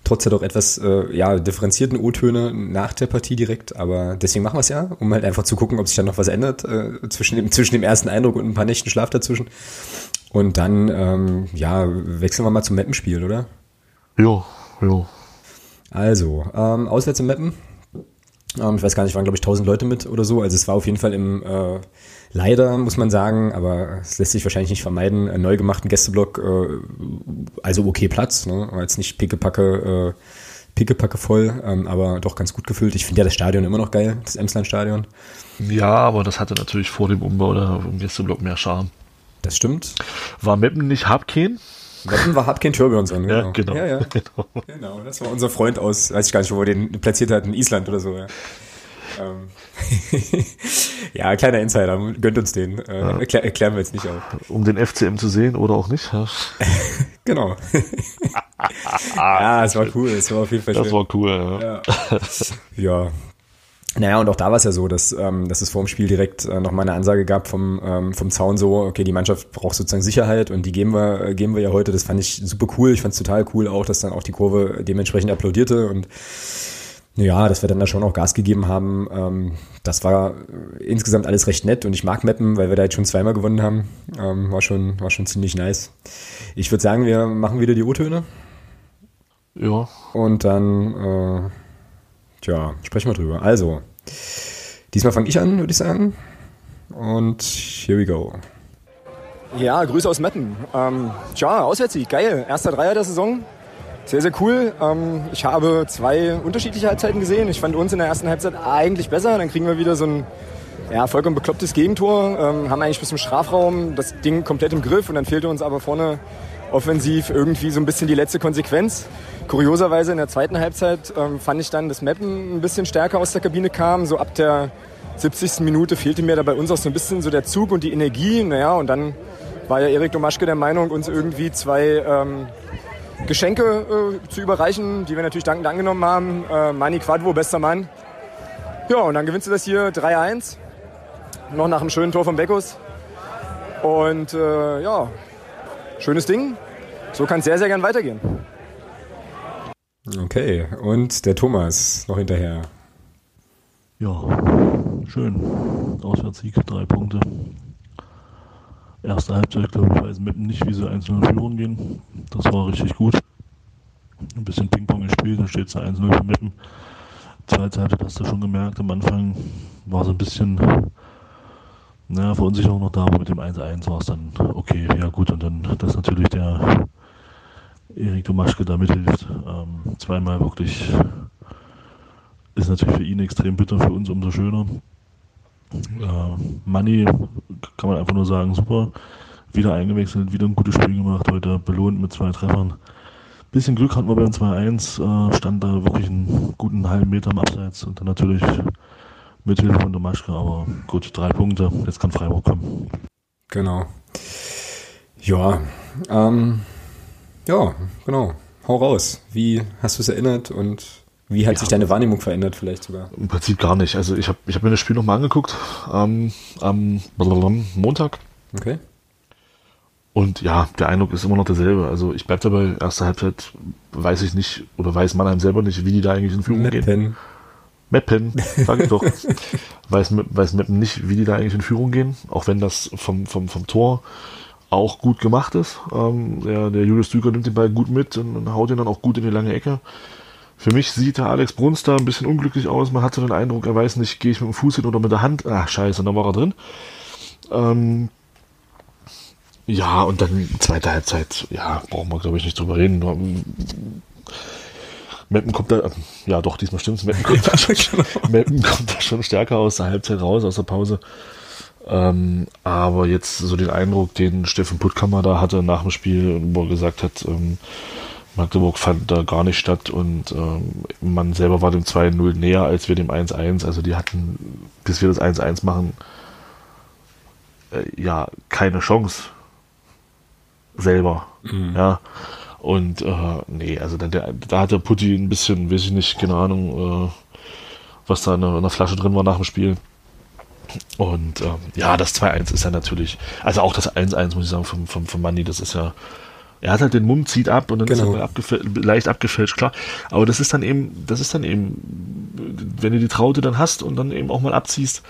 trotz der doch etwas äh, ja, differenzierten O-Töne nach der Partie direkt, aber deswegen machen wir es ja, um halt einfach zu gucken, ob sich da noch was ändert äh, zwischen, dem, (laughs) zwischen dem ersten Eindruck und ein paar Nächten Schlaf dazwischen. Und dann, ähm, ja, wechseln wir mal zum Mappenspiel, oder? Jo, jo. Also, ähm, auswärts im Mappen. Ähm, ich weiß gar nicht, waren glaube ich 1000 Leute mit oder so. Also es war auf jeden Fall im, äh, leider muss man sagen, aber es lässt sich wahrscheinlich nicht vermeiden, einen neu gemachten Gästeblock, äh, also okay Platz, ne? war jetzt nicht pickepacke, äh, pickepacke voll, ähm, aber doch ganz gut gefüllt. Ich finde ja das Stadion immer noch geil, das Emsland-Stadion. Ja, aber das hatte natürlich vor dem Umbau der Gästeblock mehr Charme. Das stimmt. War Meppen nicht Habken? Wetten war Hardkin Turbulence an. Genau. Ja, genau. Ja, ja. genau. Genau, das war unser Freund aus, weiß ich gar nicht, wo wir den platziert hatten, Island oder so. Ja. Ähm. (laughs) ja, kleiner Insider, gönnt uns den. Äh, ja. erklär, erklären wir jetzt nicht auch. Um den FCM zu sehen oder auch nicht. Ja. (laughs) genau. (laughs) ja, es war cool, es war auf jeden Fall schön. Das war cool, ja. Ja, ja naja, und auch da war es ja so, dass, ähm, dass es vor dem Spiel direkt äh, nochmal eine Ansage gab vom, ähm, vom Zaun so, okay, die Mannschaft braucht sozusagen Sicherheit und die geben wir, äh, geben wir ja heute. Das fand ich super cool. Ich fand es total cool auch, dass dann auch die Kurve dementsprechend applaudierte und ja, dass wir dann da schon auch Gas gegeben haben. Ähm, das war äh, insgesamt alles recht nett und ich mag Mappen, weil wir da jetzt schon zweimal gewonnen haben. Ähm, war, schon, war schon ziemlich nice. Ich würde sagen, wir machen wieder die O-Töne. Ja. Und dann äh, Tja, sprechen wir drüber. Also, diesmal fange ich an, würde ich sagen. Und here we go. Ja, Grüße aus Metten. Ähm, tja, Auswärtssieg, geil. Erster Dreier der Saison. Sehr, sehr cool. Ähm, ich habe zwei unterschiedliche Halbzeiten gesehen. Ich fand uns in der ersten Halbzeit eigentlich besser. Dann kriegen wir wieder so ein Ja, vollkommen beklopptes Gegentor. Ähm, haben eigentlich bis zum Strafraum das Ding komplett im Griff und dann fehlte uns aber vorne offensiv irgendwie so ein bisschen die letzte Konsequenz. Kurioserweise in der zweiten Halbzeit ähm, fand ich dann, dass Meppen ein bisschen stärker aus der Kabine kam. So ab der 70. Minute fehlte mir da bei uns auch so ein bisschen so der Zug und die Energie. Naja, und dann war ja Erik Domaschke der Meinung, uns irgendwie zwei ähm, Geschenke äh, zu überreichen, die wir natürlich dankend angenommen haben. Äh, Mani Quadvo, bester Mann. Ja, und dann gewinnst du das hier 3-1. Noch nach einem schönen Tor von Beckus. Und äh, ja, schönes Ding. So kann es sehr, sehr gern weitergehen. Okay, und der Thomas noch hinterher. Ja, schön. Auswärtssieg, drei Punkte. Erste Halbzeit, glaube ich, weiß Meppen nicht, wie sie einzeln in Führung gehen. Das war richtig gut. Ein bisschen Ping-Pong gespielt, dann steht es 1-0 für Meppen. Zweite Halbzeit hast du schon gemerkt, am Anfang war so ein bisschen naja, Verunsicherung noch da, aber mit dem 1-1 war es dann okay, ja gut. Und dann, dass natürlich der Erik Domaschke da mithilft, ähm, zweimal wirklich, ist natürlich für ihn extrem bitter, für uns umso schöner. Äh, Money kann man einfach nur sagen, super. Wieder eingewechselt, wieder ein gutes Spiel gemacht, heute belohnt mit zwei Treffern. Bisschen Glück hatten wir beim 2-1, äh, stand da wirklich einen guten halben Meter am Abseits und dann natürlich mit Hilfe von Domaschke, aber gut, drei Punkte, jetzt kann Freiburg kommen. Genau. Ja, ähm, ja, genau. Hau raus. Wie hast du es erinnert und wie hat ja. sich deine Wahrnehmung verändert vielleicht sogar? Im Prinzip gar nicht. Also ich habe ich hab mir das Spiel nochmal angeguckt ähm, am Montag. Okay. Und ja, der Eindruck ist immer noch derselbe. Also ich bleibe dabei, erste Halbzeit weiß ich nicht oder weiß Mannheim selber nicht, wie die da eigentlich in Führung Meppen. gehen. Meppen, sag ich doch. (laughs) weiß, weiß Meppen nicht, wie die da eigentlich in Führung gehen, auch wenn das vom, vom, vom Tor auch gut gemacht ist. Ähm, der, der Julius Düker nimmt den Ball gut mit und, und haut ihn dann auch gut in die lange Ecke. Für mich sieht der Alex Bruns da ein bisschen unglücklich aus. Man hat so den Eindruck, er weiß nicht, gehe ich mit dem Fuß hin oder mit der Hand. Ach, scheiße, dann war er drin. Ähm, ja, und dann zweite Halbzeit, ja, brauchen wir, glaube ich, nicht drüber reden. Meppen kommt da, ja doch, diesmal stimmt's, Meppen kommt, (laughs) da schon, Meppen kommt da schon stärker aus der Halbzeit raus, aus der Pause. Ähm, aber jetzt so den Eindruck, den Steffen Puttkammer da hatte nach dem Spiel, wo er gesagt hat, ähm, Magdeburg fand da gar nicht statt und ähm, man selber war dem 2-0 näher als wir dem 1-1. Also die hatten, bis wir das 1-1 machen, äh, ja, keine Chance selber. Mhm. Ja. Und äh, nee, also da, der, da hat der Putti ein bisschen, weiß ich nicht, keine Ahnung, äh, was da in der Flasche drin war nach dem Spiel. Und ähm, ja, das 2-1 ist ja natürlich, also auch das 1-1, muss ich sagen, vom, vom, vom Manni, das ist ja, er hat halt den Mumm, zieht ab und dann genau. ist er abgefälscht, leicht abgefälscht, klar. Aber das ist dann eben, das ist dann eben, wenn du die Traute dann hast und dann eben auch mal abziehst,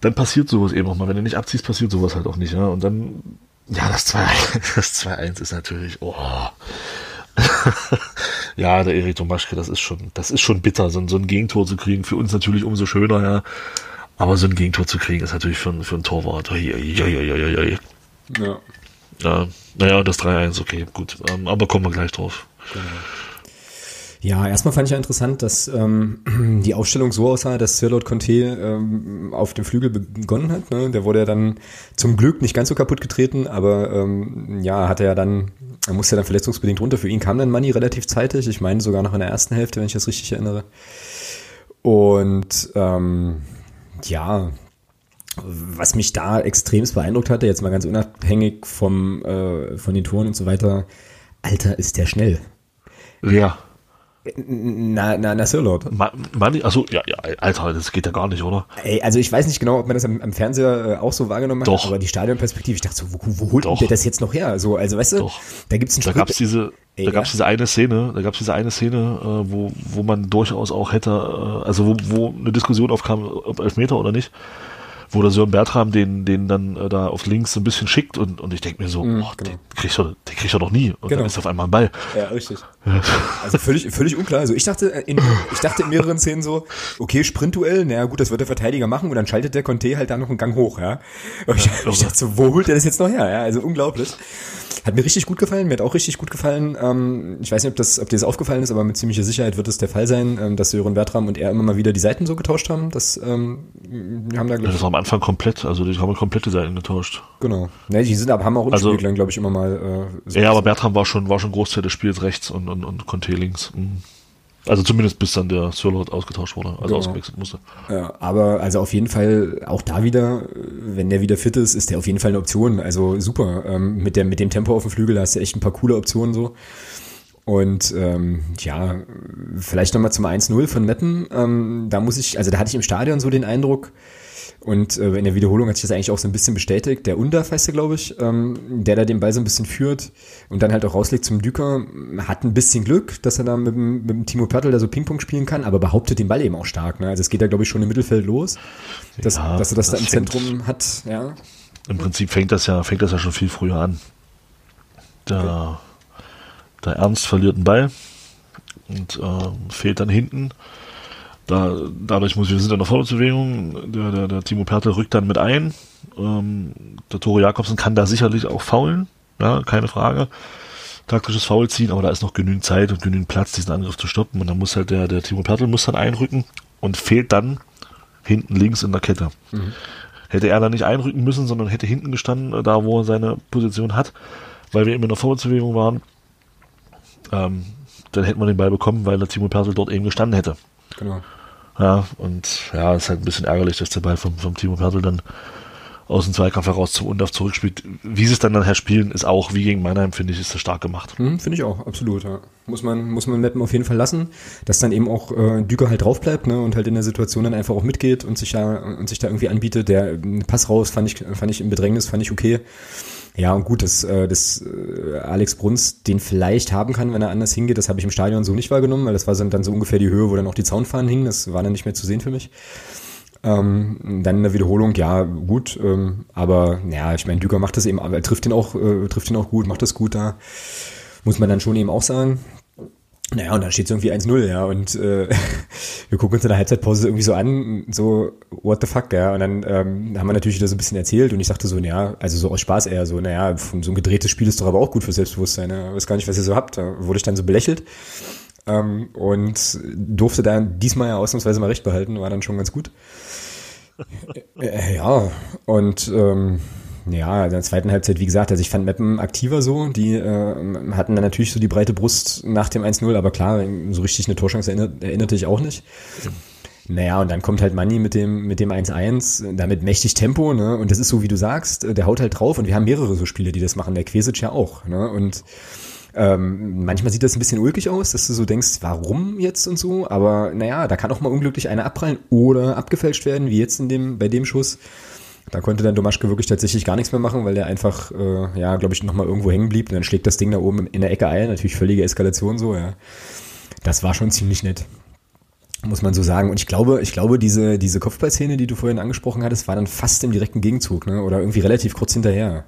dann passiert sowas eben auch mal. Wenn du nicht abziehst, passiert sowas halt auch nicht. Ja? Und dann ja, das 2-1 (laughs) das 2-1 ist natürlich, oh. (laughs) ja, der Erik Tomaschke, das ist schon, das ist schon bitter, so, so ein Gegentor zu kriegen. Für uns natürlich umso schöner, ja. Aber so ein Gegentor zu kriegen, ist natürlich für, für einen Torwart. Ja, ja, ja, ja, ja. Ja. ja naja, das 3-1, okay, gut. Ähm, aber kommen wir gleich drauf. Genau. Ja, erstmal fand ich ja interessant, dass ähm, (clears throat) die Aufstellung so aussah, dass Sirlot Conte ähm, auf dem Flügel begonnen hat. Ne? Der wurde ja dann zum Glück nicht ganz so kaputt getreten, aber ähm, ja, hat er ja dann, er musste ja dann verletzungsbedingt runter. Für ihn kam dann Money relativ zeitig. Ich meine sogar noch in der ersten Hälfte, wenn ich das richtig erinnere. Und ähm, ja, was mich da extremst beeindruckt hatte, jetzt mal ganz unabhängig vom äh, von den Toren und so weiter, Alter, ist der schnell. Ja. Na, na, na Sirlot. Achso, ja, ja, Alter, das geht ja gar nicht, oder? Ey, also ich weiß nicht genau, ob man das am, am Fernseher äh, auch so wahrgenommen Doch. hat, aber die Stadionperspektive, ich dachte so, wo, wo holt der das jetzt noch her? So, also weißt du, Doch. da gibt's einen Da gab's diese, Ey, da gab's ja. diese eine Szene, da gab's diese eine Szene, äh, wo, wo man durchaus auch hätte, äh, also wo, wo eine Diskussion aufkam, ob Elfmeter oder nicht wo der Sören Bertram den, den dann äh, da auf links so ein bisschen schickt und, und ich denke mir so, mm, oh, genau. den kriegt er, den kriegt er doch nie. Und genau. dann ist auf einmal ein Ball. Ja, richtig. also völlig, völlig unklar. Also ich dachte äh, in, ich dachte in mehreren Szenen so, okay, Sprintduell, naja gut, das wird der Verteidiger machen und dann schaltet der Conte halt da noch einen Gang hoch, ja. Und ich, ja, ich dachte so, wo holt er das jetzt noch her? Ja, also unglaublich. Hat mir richtig gut gefallen, mir hat auch richtig gut gefallen. Ähm, ich weiß nicht, ob, das, ob dir das aufgefallen ist, aber mit ziemlicher Sicherheit wird es der Fall sein, ähm, dass Sören Bertram und er immer mal wieder die Seiten so getauscht haben. Das, ähm, haben da, das war am Anfang komplett, also die haben komplette Seiten getauscht. Genau. Ne, die sind aber haben auch im also, Spiel, glaube ich, immer mal. Äh, so ja, aber Bertram war schon, war schon Großteil des Spiels rechts und, und, und Conte links. Mhm. Also zumindest bis dann der Sirlot ausgetauscht wurde, also genau. ausgewechselt musste. Ja, aber also auf jeden Fall auch da wieder, wenn der wieder fit ist, ist der auf jeden Fall eine Option. Also super. Ähm, mit, der, mit dem Tempo auf dem Flügel hast du echt ein paar coole Optionen so. Und ähm, ja, vielleicht nochmal zum 1-0 von Meppen. Ähm, da muss ich, also da hatte ich im Stadion so den Eindruck, und äh, in der Wiederholung hat sich das eigentlich auch so ein bisschen bestätigt. Der Undaf heißt er, glaube ich, ähm, der da den Ball so ein bisschen führt und dann halt auch rauslegt zum Düker, hat ein bisschen Glück, dass er da mit, mit dem Timo Pörtl da so Ping-Pong spielen kann, aber behauptet den Ball eben auch stark. Ne? Also es geht da, glaube ich, schon im Mittelfeld los, dass, ja, dass er das, das da im Zentrum hat. Ja. Im Prinzip fängt das ja, fängt das ja schon viel früher an. Der, okay. der Ernst verliert den Ball und äh, fehlt dann hinten da, dadurch muss wir sind in der Vorwärtsbewegung. Der, der, der Timo Pertl rückt dann mit ein. Ähm, der Tore Jakobsen kann da sicherlich auch faulen, ja, keine Frage. Taktisches Foul ziehen, aber da ist noch genügend Zeit und genügend Platz, diesen Angriff zu stoppen. Und dann muss halt der, der Timo Pertl muss dann einrücken und fehlt dann hinten links in der Kette. Mhm. Hätte er da nicht einrücken müssen, sondern hätte hinten gestanden, da wo er seine Position hat, weil wir eben in der Vorwärtsbewegung waren, ähm, dann hätten wir den Ball bekommen, weil der Timo Pertl dort eben gestanden hätte. Genau. Ja, und ja, ist halt ein bisschen ärgerlich, dass der Ball vom, vom Timo Pertl dann aus dem Zweikampf heraus zum Undaf zurückspielt. Wie sie es dann nachher spielen, ist auch, wie gegen Mannheim, finde ich, ist das stark gemacht. Mhm, finde ich auch, absolut. Ja. Muss man, muss man Mappen auf jeden Fall lassen, dass dann eben auch äh, Düker halt drauf bleibt ne, und halt in der Situation dann einfach auch mitgeht und sich da, und sich da irgendwie anbietet. Der Pass raus fand ich, fand ich im Bedrängnis, fand ich okay. Ja, und gut, dass, äh, dass äh, Alex Bruns den vielleicht haben kann, wenn er anders hingeht, das habe ich im Stadion so nicht wahrgenommen, weil das war dann so ungefähr die Höhe, wo dann auch die Zaunfahnen hingen. Das war dann nicht mehr zu sehen für mich. Ähm, dann in der Wiederholung, ja, gut, ähm, aber ja, ich meine, Düker macht das eben, trifft ihn auch, äh, trifft ihn auch gut, macht das gut da. Muss man dann schon eben auch sagen. Naja, und dann steht es irgendwie 1-0, ja, und äh, (laughs) wir gucken uns in der Halbzeitpause irgendwie so an, so, what the fuck, ja, und dann ähm, haben wir natürlich wieder so ein bisschen erzählt und ich dachte so, naja, also so aus Spaß eher so, naja, so ein gedrehtes Spiel ist doch aber auch gut für Selbstbewusstsein, ja, weiß gar nicht, was ihr so habt, da wurde ich dann so belächelt ähm, und durfte dann diesmal ja ausnahmsweise mal recht behalten, war dann schon ganz gut. (laughs) Äh, ja, und ähm, ja, in der zweiten Halbzeit, wie gesagt, also ich fand Meppen aktiver so. Die äh, hatten dann natürlich so die breite Brust nach dem 1-0, aber klar, so richtig eine Torchance erinnert, erinnerte ich auch nicht. Ja. Naja, und dann kommt halt Manni mit dem, mit dem 1-1, damit mächtig Tempo, ne? Und das ist so, wie du sagst, der haut halt drauf und wir haben mehrere so Spiele, die das machen, der Quesic ja auch, ne? Und ähm, manchmal sieht das ein bisschen ulkig aus, dass du so denkst, warum jetzt und so, aber naja, da kann auch mal unglücklich einer abprallen oder abgefälscht werden, wie jetzt in dem, bei dem Schuss. Da konnte dann Domaschke wirklich tatsächlich gar nichts mehr machen, weil der einfach, äh, ja, glaube ich, nochmal irgendwo hängen blieb. Und dann schlägt das Ding da oben in der Ecke ein. Natürlich völlige Eskalation so, ja. Das war schon ziemlich nett. Muss man so sagen. Und ich glaube, ich glaube, diese, diese Kopfballszene, die du vorhin angesprochen hattest, war dann fast im direkten Gegenzug, ne? Oder irgendwie relativ kurz hinterher.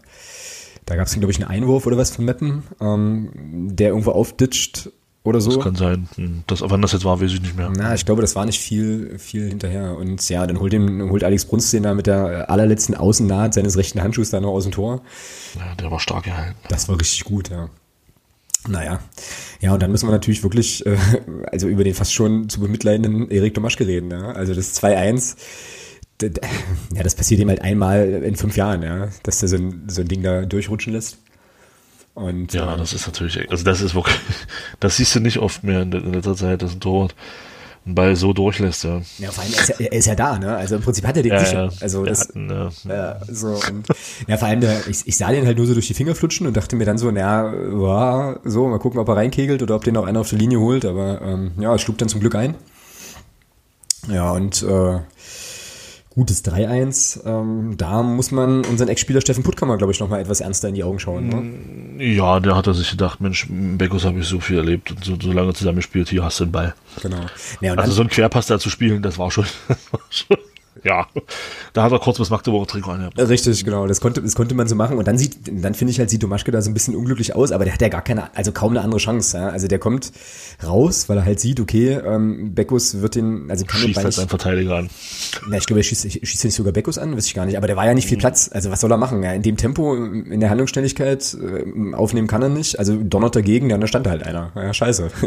Da gab es, glaube ich, einen Einwurf oder was von Meppen, ähm, der irgendwo aufditscht oder so. Das kann sein. Hm, das, wann das jetzt war, weiß ich nicht mehr. Na, ich glaube, das war nicht viel, viel hinterher. Und ja, dann holt, den, holt Alex Bruns den da mit der allerletzten Außennaht seines rechten Handschuhs da noch aus dem Tor. Ja, der war stark gehalten. Das war richtig gut, ja. Naja. Ja, und dann müssen wir natürlich wirklich, äh, also über den fast schon zu bemitleidenden Erik Domaschke reden. Ja? Also das 2-1, ja, das passiert ihm halt einmal in fünf Jahren, ja, dass der so ein, so ein Ding da durchrutschen lässt. Und, ja, äh, das ist natürlich, also das ist wirklich, (laughs) das siehst du nicht oft mehr in, in letzter Zeit, dass ein Torwart einen Ball so durchlässt, ja. Ja, vor allem, er ist ja, er ist ja da, ne? Also im Prinzip hat er den ja, sicher. Also das, hatten, ja. ja. so und, ja, vor allem, der, ich, ich sah den halt nur so durch die Finger flutschen und dachte mir dann so, naja, ja, so, mal gucken, ob er reinkegelt oder ob den auch einer auf die Linie holt, aber ähm, ja, es schlug dann zum Glück ein. Ja, und äh, gutes 3-1. Ähm, da muss man unseren Ex-Spieler Steffen Puttkammer, glaube ich, nochmal etwas ernster in die Augen schauen. Ne? Ja, der hat er sich gedacht, Mensch, Beckos habe ich so viel erlebt und so, so lange zusammen gespielt, hier hast du den Ball. Genau. Ja, also so ein Querpass da zu spielen, das war schon, (laughs) das war schon Ja, da hat er kurz bis Magdeburger Trikot an. Ja. Richtig, genau. Das konnte, das konnte man so machen. Und dann sieht, dann finde ich halt, sieht Domaschke da so ein bisschen unglücklich aus, aber der hat ja gar keine, also kaum eine andere Chance. Ja? Also der kommt raus, weil er halt sieht, okay, ähm, Beckus wird den, also kann schießt den halt seinen Verteidiger an. Na, ich glaube, er schießt, schießt nicht sogar Beckus an, weiß ich gar nicht. Aber der war ja nicht viel mhm. Platz. Also was soll er machen? Ja, in dem Tempo, in der Handlungsständigkeit äh, aufnehmen kann er nicht. Also donnert dagegen, ja, da stand halt einer. Ja, scheiße. (laughs)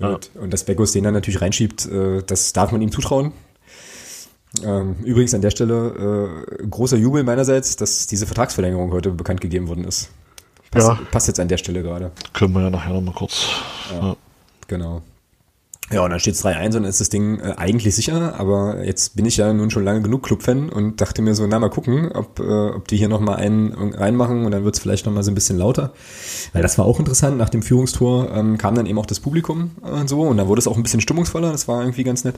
Ja. Und dass Beckus den dann natürlich reinschiebt, äh, das darf man ihm zutrauen. Ähm, übrigens an der Stelle äh, großer Jubel meinerseits, dass diese Vertragsverlängerung heute bekannt gegeben worden ist. Passt, ja. passt jetzt an der Stelle gerade. Können wir ja nachher nochmal kurz. Ja, ja. Genau. Ja, und dann steht es 3-1 und dann ist das Ding äh, eigentlich sicher, aber jetzt bin ich ja nun schon lange genug Clubfan und dachte mir so, na mal gucken, ob, äh, ob die hier nochmal einen reinmachen und dann wird es vielleicht nochmal so ein bisschen lauter. Weil das war auch interessant, nach dem Führungstor ähm, kam dann eben auch das Publikum und so und dann wurde es auch ein bisschen stimmungsvoller, das war irgendwie ganz nett.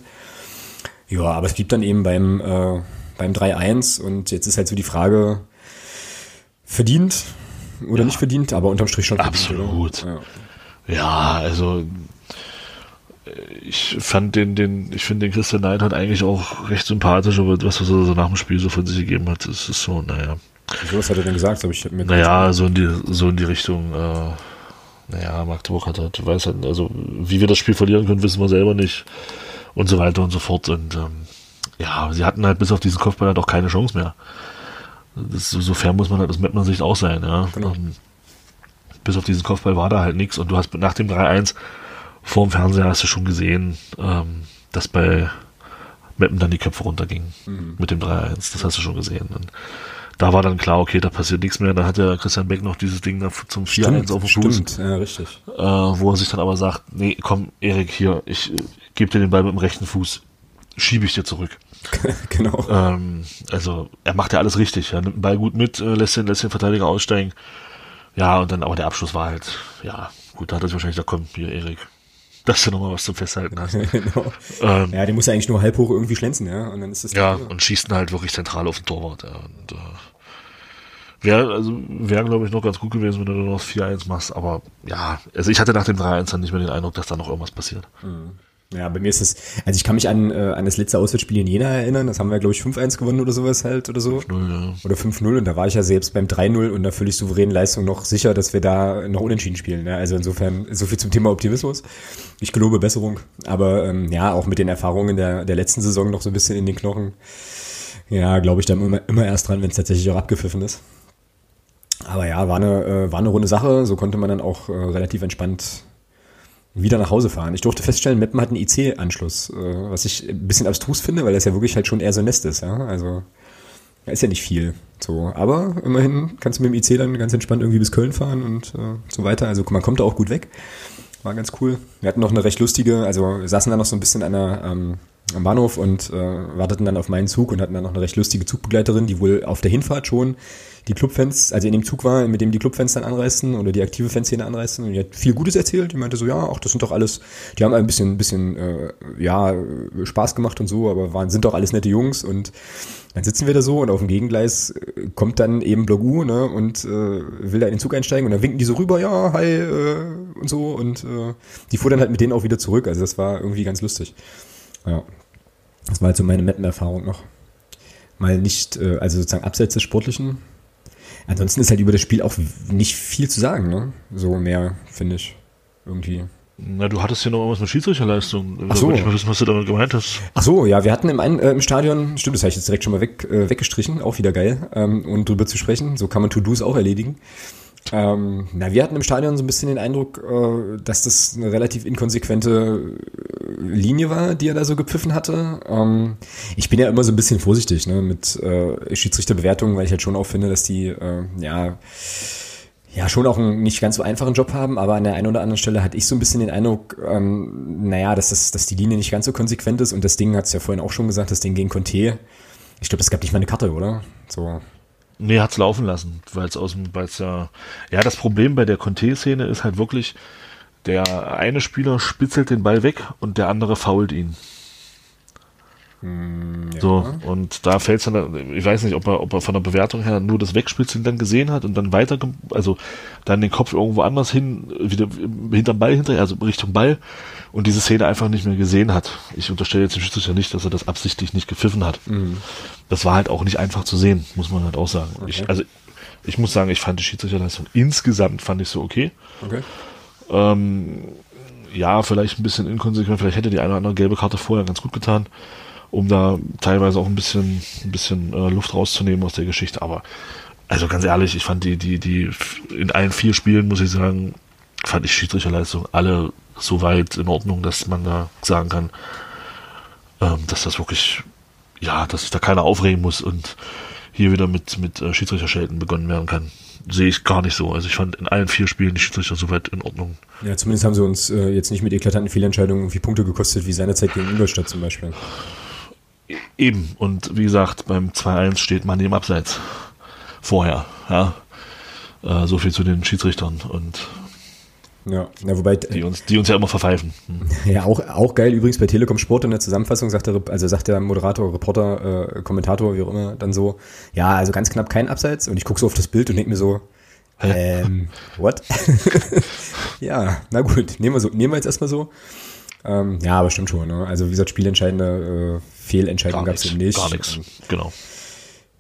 Ja, aber es blieb dann eben beim, äh, beim 3-1 und jetzt ist halt so die Frage, verdient oder ja. nicht verdient, aber unterm Strich schon verdient. Absolut. Ja. ja, also ich fand den, den, ich finde den Christian hat eigentlich auch recht sympathisch, aber was er so nach dem Spiel so von sich gegeben hat, ist, ist so, naja. was hat er denn gesagt? Hab ich mir naja, so in die, so in die Richtung, äh, naja, Magdeburg hat halt, weiß halt, also wie wir das Spiel verlieren können, wissen wir selber nicht und so weiter und so fort. Und ähm, ja, sie hatten halt bis auf diesen Kopfball halt auch keine Chance mehr. Das, so fair muss man halt aus Mettner Sicht auch sein, ja. Genau. Um, bis auf diesen Kopfball war da halt nichts und du hast nach dem 3-1 vor dem Fernseher hast du schon gesehen, ähm, dass bei Meppen dann die Köpfe runtergingen mhm. mit dem 3-1. Das hast du schon gesehen. Und da war dann klar, okay, da passiert nichts mehr. Da hat ja Christian Beck noch dieses Ding zum 4-1 auf dem Fuß. Stimmt, ja, richtig. Äh, wo er sich dann aber sagt, nee, komm, Erik, hier, ich gebe dir den Ball mit dem rechten Fuß, schiebe ich dir zurück. (laughs) genau. Ähm, also, er macht ja alles richtig. Er nimmt den Ball gut mit, äh, lässt, den, lässt den Verteidiger aussteigen. Ja, und dann, aber der Abschluss war halt, ja, gut, da hat er sich wahrscheinlich gesagt, komm, hier, Erik, dass du nochmal was zum Festhalten hast. (laughs) genau. ähm, ja, der muss ja eigentlich nur halb hoch irgendwie schlänzen, ja. Und dann ist das ja, und schießt ihn halt wirklich zentral auf den Torwart. Ja. Und, äh, wäre, also, wäre, glaube ich, noch ganz gut gewesen, wenn du nur noch 4-1 machst. Aber ja, also ich hatte nach dem 3-1 dann nicht mehr den Eindruck, dass da noch irgendwas passiert. Mhm. Ja, bei mir ist das, also ich kann mich an, äh, an das letzte Auswärtsspiel in Jena erinnern, das haben wir, glaube ich, 5-1 gewonnen oder sowas halt oder so. 5-0, ja. Oder 5-0 und da war ich ja selbst beim 3-0 und der völlig souveränen Leistung noch sicher, dass wir da noch unentschieden spielen. Ja? Also insofern, so viel zum Thema Optimismus. Ich gelobe Besserung. Aber ähm, ja, auch mit den Erfahrungen der, der letzten Saison noch so ein bisschen in den Knochen. Ja, glaube ich dann immer, immer erst dran, wenn es tatsächlich auch abgepfiffen ist. Aber ja, war eine, äh, war eine runde Sache. So konnte man dann auch äh, relativ entspannt wieder nach Hause fahren. Ich durfte feststellen, Meppen hat einen IC-Anschluss, äh, was ich ein bisschen abstrus finde, weil das ja wirklich halt schon eher so ein Nest ist. Ja? Also da ist ja nicht viel. So, aber immerhin kannst du mit dem IC dann ganz entspannt irgendwie bis Köln fahren und äh, so weiter. Also man kommt da auch gut weg. War ganz cool. Wir hatten noch eine recht lustige, also wir saßen da noch so ein bisschen an der, ähm, am Bahnhof und äh, warteten dann auf meinen Zug und hatten dann noch eine recht lustige Zugbegleiterin, die wohl auf der Hinfahrt schon die Clubfans, also in dem Zug war, mit dem die Clubfans dann anreisten oder die aktive Fanszene anreisten und die hat viel Gutes erzählt. Die meinte so, ja, auch das sind doch alles, die haben ein bisschen, bisschen, äh, ja, Spaß gemacht und so, aber waren, sind doch alles nette Jungs und dann sitzen wir da so und auf dem Gegengleis äh, kommt dann eben Blogu, ne, und äh, will da in den Zug einsteigen und dann winken die so rüber, ja, hi, äh, und so und äh, die fuhr dann halt mit denen auch wieder zurück. Also das war irgendwie ganz lustig. Ja. Das war halt so meine Mappen-Erfahrung noch. Mal nicht, äh, also sozusagen abseits des Sportlichen, Ansonsten ist halt über das Spiel auch nicht viel zu sagen, ne? So mehr, finde ich. Irgendwie. Na, du hattest ja noch irgendwas mit Schiedsrichterleistung. Ach so. Ich mal wissen, was du damit gemeint hast. Ach so, ja, wir hatten im, einen, äh, im Stadion, stimmt, das habe ich jetzt direkt schon mal weg, äh, weggestrichen, auch wieder geil, ähm, und drüber zu sprechen. So kann man To-Dos auch erledigen. Ähm, na, wir hatten im Stadion so ein bisschen den Eindruck, äh, dass das eine relativ inkonsequente äh, Linie war, die er da so gepfiffen hatte. Ähm, ich bin ja immer so ein bisschen vorsichtig ne, mit äh, Schiedsrichterbewertungen, weil ich halt schon auch finde, dass die äh, ja ja schon auch einen nicht ganz so einfachen Job haben, aber an der einen oder anderen Stelle hatte ich so ein bisschen den Eindruck, ähm, naja, dass, das, dass die Linie nicht ganz so konsequent ist und das Ding hat es ja vorhin auch schon gesagt, das Ding gegen Conte, ich glaube, es gab nicht mal eine Karte, oder? So. Nee, hat's laufen lassen, weil es aus dem, weil es ja, ja, das Problem bei der Conte-Szene ist halt wirklich, der eine Spieler spitzelt den Ball weg und der andere fault ihn. Hm, ja. So, und da fällt es dann, ich weiß nicht, ob er, ob er von der Bewertung her nur das Wegspitzen dann gesehen hat und dann weiter, also dann den Kopf irgendwo anders hin, wieder hinterm Ball hinterher, also Richtung Ball und diese Szene einfach nicht mehr gesehen hat. Ich unterstelle jetzt dem Schiedsrichter nicht, dass er das absichtlich nicht gepfiffen hat. Mhm. Das war halt auch nicht einfach zu sehen, muss man halt auch sagen. Okay. Ich, also ich muss sagen, ich fand die Schiedsrichterleistung insgesamt fand ich so okay. Okay. Ähm, ja, vielleicht ein bisschen inkonsequent, vielleicht hätte die eine oder andere gelbe Karte vorher ganz gut getan um da teilweise auch ein bisschen, ein bisschen äh, Luft rauszunehmen aus der Geschichte. Aber also ganz ehrlich, ich fand die, die, die in allen vier Spielen, muss ich sagen, fand ich Schiedsrichterleistung alle so weit in Ordnung, dass man da sagen kann, ähm, dass das wirklich, ja, dass sich da keiner aufregen muss und hier wieder mit, mit äh, Schiedsrichterschelten begonnen werden kann. Sehe ich gar nicht so. Also ich fand in allen vier Spielen die Schiedsrichter soweit in Ordnung. Ja, zumindest haben sie uns äh, jetzt nicht mit eklatanten Fehlentscheidungen irgendwie Punkte gekostet, wie seinerzeit gegen Ingolstadt zum Beispiel. Eben. Und wie gesagt, beim 2-1 steht man im Abseits. Vorher, ja. Äh, so viel zu den Schiedsrichtern und ja, ja wobei die uns, die uns ja immer verpfeifen. (laughs) Ja, auch, auch geil übrigens bei Telekom Sport in der Zusammenfassung sagt der, also sagt der Moderator, Reporter, äh, Kommentator, wie auch immer, dann so, ja, also ganz knapp kein Abseits und ich gucke so auf das Bild und denke mir so, ähm, what? (laughs) ja, na gut, nehmen wir so, nehmen wir jetzt erstmal so. Ähm, ja, aber stimmt schon. Ne? Also wie gesagt, spielentscheidende äh, Fehlentscheidungen gab es eben nicht. Gar nichts, genau.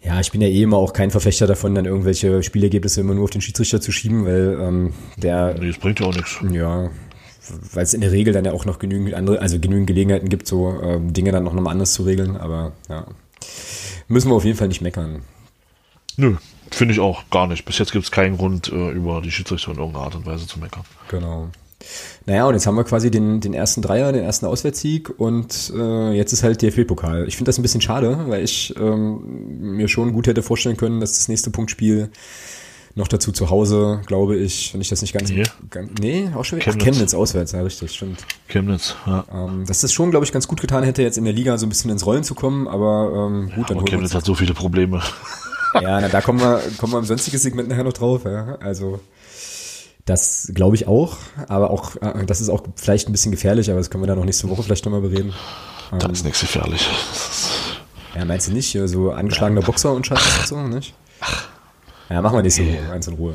Ja, ich bin ja eh immer auch kein Verfechter davon, dann irgendwelche Spielergebnisse immer nur auf den Schiedsrichter zu schieben, weil ähm, der. Nee, das bringt ja auch nichts. Ja, weil es in der Regel dann ja auch noch genügend andere, also genügend Gelegenheiten gibt, so ähm, Dinge dann noch mal anders zu regeln, aber ja. Müssen wir auf jeden Fall nicht meckern. Nö, finde ich auch gar nicht. Bis jetzt gibt es keinen Grund, äh, über die Schiedsrichter in irgendeiner Art und Weise zu meckern. Genau. Naja, und jetzt haben wir quasi den, den ersten Dreier, den ersten Auswärtssieg und äh, jetzt ist halt DFB-Pokal. Ich finde das ein bisschen schade, weil ich ähm, mir schon gut hätte vorstellen können, dass das nächste Punktspiel noch dazu zu Hause, glaube ich, wenn ich das nicht ganz... Nee, ganz, nee auch schon Chemnitz. Ach, Chemnitz auswärts, ja richtig, stimmt. Chemnitz, ja. Ähm, dass das schon, glaube ich, ganz gut getan hätte, jetzt in der Liga so ein bisschen ins Rollen zu kommen, aber ähm, gut, ja, dann... Aber Chemnitz hat so viele Probleme. Ja, na, da kommen wir, kommen wir im sonstigen Segment nachher noch drauf, ja. Also... Das glaube ich auch, aber auch, äh, das ist auch vielleicht ein bisschen gefährlich, aber das können wir dann noch nächste Woche vielleicht nochmal bereden. Da ähm, ist nichts gefährlich. Ja, meinst du nicht? So angeschlagener Boxer und Scheiße und so, nicht? Ach. Ja, machen wir nächste Woche, eins in Ruhe.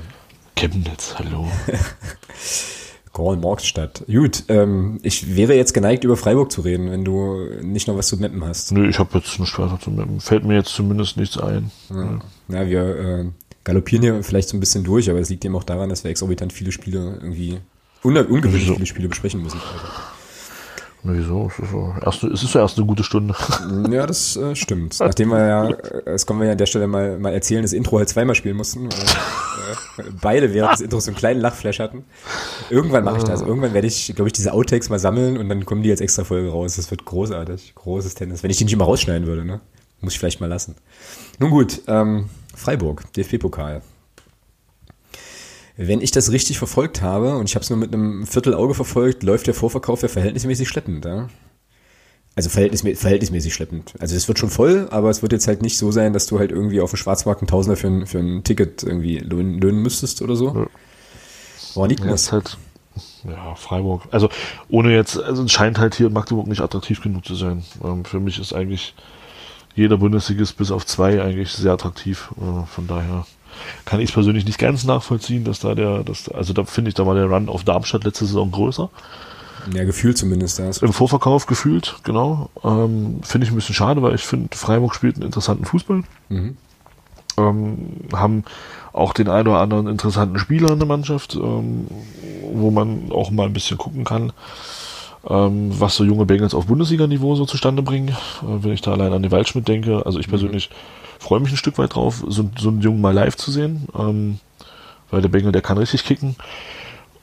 Chemnitz, hallo. (laughs) Gorn Morgstadt. Gut, ähm, ich wäre jetzt geneigt, über Freiburg zu reden, wenn du nicht noch was zu mappen hast. Nö, ich habe jetzt nichts weiter zu mappen. Fällt mir jetzt zumindest nichts ein. Ja, ja wir äh, galoppieren hier vielleicht so ein bisschen durch, aber es liegt eben auch daran, dass wir exorbitant viele Spiele irgendwie, ungewöhnlich viele Spiele besprechen müssen. Na, wieso? Es ist, so, erste, es ist ja erst eine gute Stunde. (laughs) Ja, das äh, stimmt. Nachdem wir ja, äh, das können wir ja an der Stelle mal, mal erzählen, das Intro halt zweimal spielen mussten, weil äh, beide während des Intros so einen kleinen Lachflash hatten. Irgendwann mache ich das. Irgendwann werde ich, glaube ich, diese Outtakes mal sammeln und dann kommen die als extra Folge raus. Das wird großartig. Großes Tennis. Wenn ich die nicht mal rausschneiden würde, ne? Muss ich vielleicht mal lassen. Nun gut, ähm, Freiburg, DFB-Pokal. Wenn ich das richtig verfolgt habe, und ich habe es nur mit einem Viertelauge verfolgt, läuft der Vorverkauf ja verhältnismäßig schleppend. Ja? Also verhältnismäßig, verhältnismäßig schleppend. Also es wird schon voll, aber es wird jetzt halt nicht so sein, dass du halt irgendwie auf dem Schwarzmarkt einen Tausender für ein, für ein Ticket irgendwie löhnen, löhnen müsstest oder so. Ja. War nicht ja, ist halt, ja, Freiburg. Also ohne jetzt, also es scheint halt hier in Magdeburg nicht attraktiv genug zu sein. Ähm, für mich ist eigentlich jeder Bundesligist bis auf zwei eigentlich sehr attraktiv. Äh, von daher kann ich es persönlich nicht ganz nachvollziehen, dass da der, dass, also da finde ich, da war der Run auf Darmstadt letzte Saison größer. Ja, gefühlt zumindest. Das. Im Vorverkauf gefühlt, genau. Ähm, finde ich ein bisschen schade, weil ich finde, Freiburg spielt einen interessanten Fußball. Mhm. Ähm, haben auch den einen oder anderen interessanten Spieler in der Mannschaft, ähm, wo man auch mal ein bisschen gucken kann ähm, was so junge Bengals auf Bundesliga-Niveau so zustande bringen. Äh, wenn ich da allein an den Waldschmidt denke, also ich mhm. persönlich freue mich ein Stück weit drauf, so, so einen Jungen mal live zu sehen, ähm, weil der Bengel, der kann richtig kicken.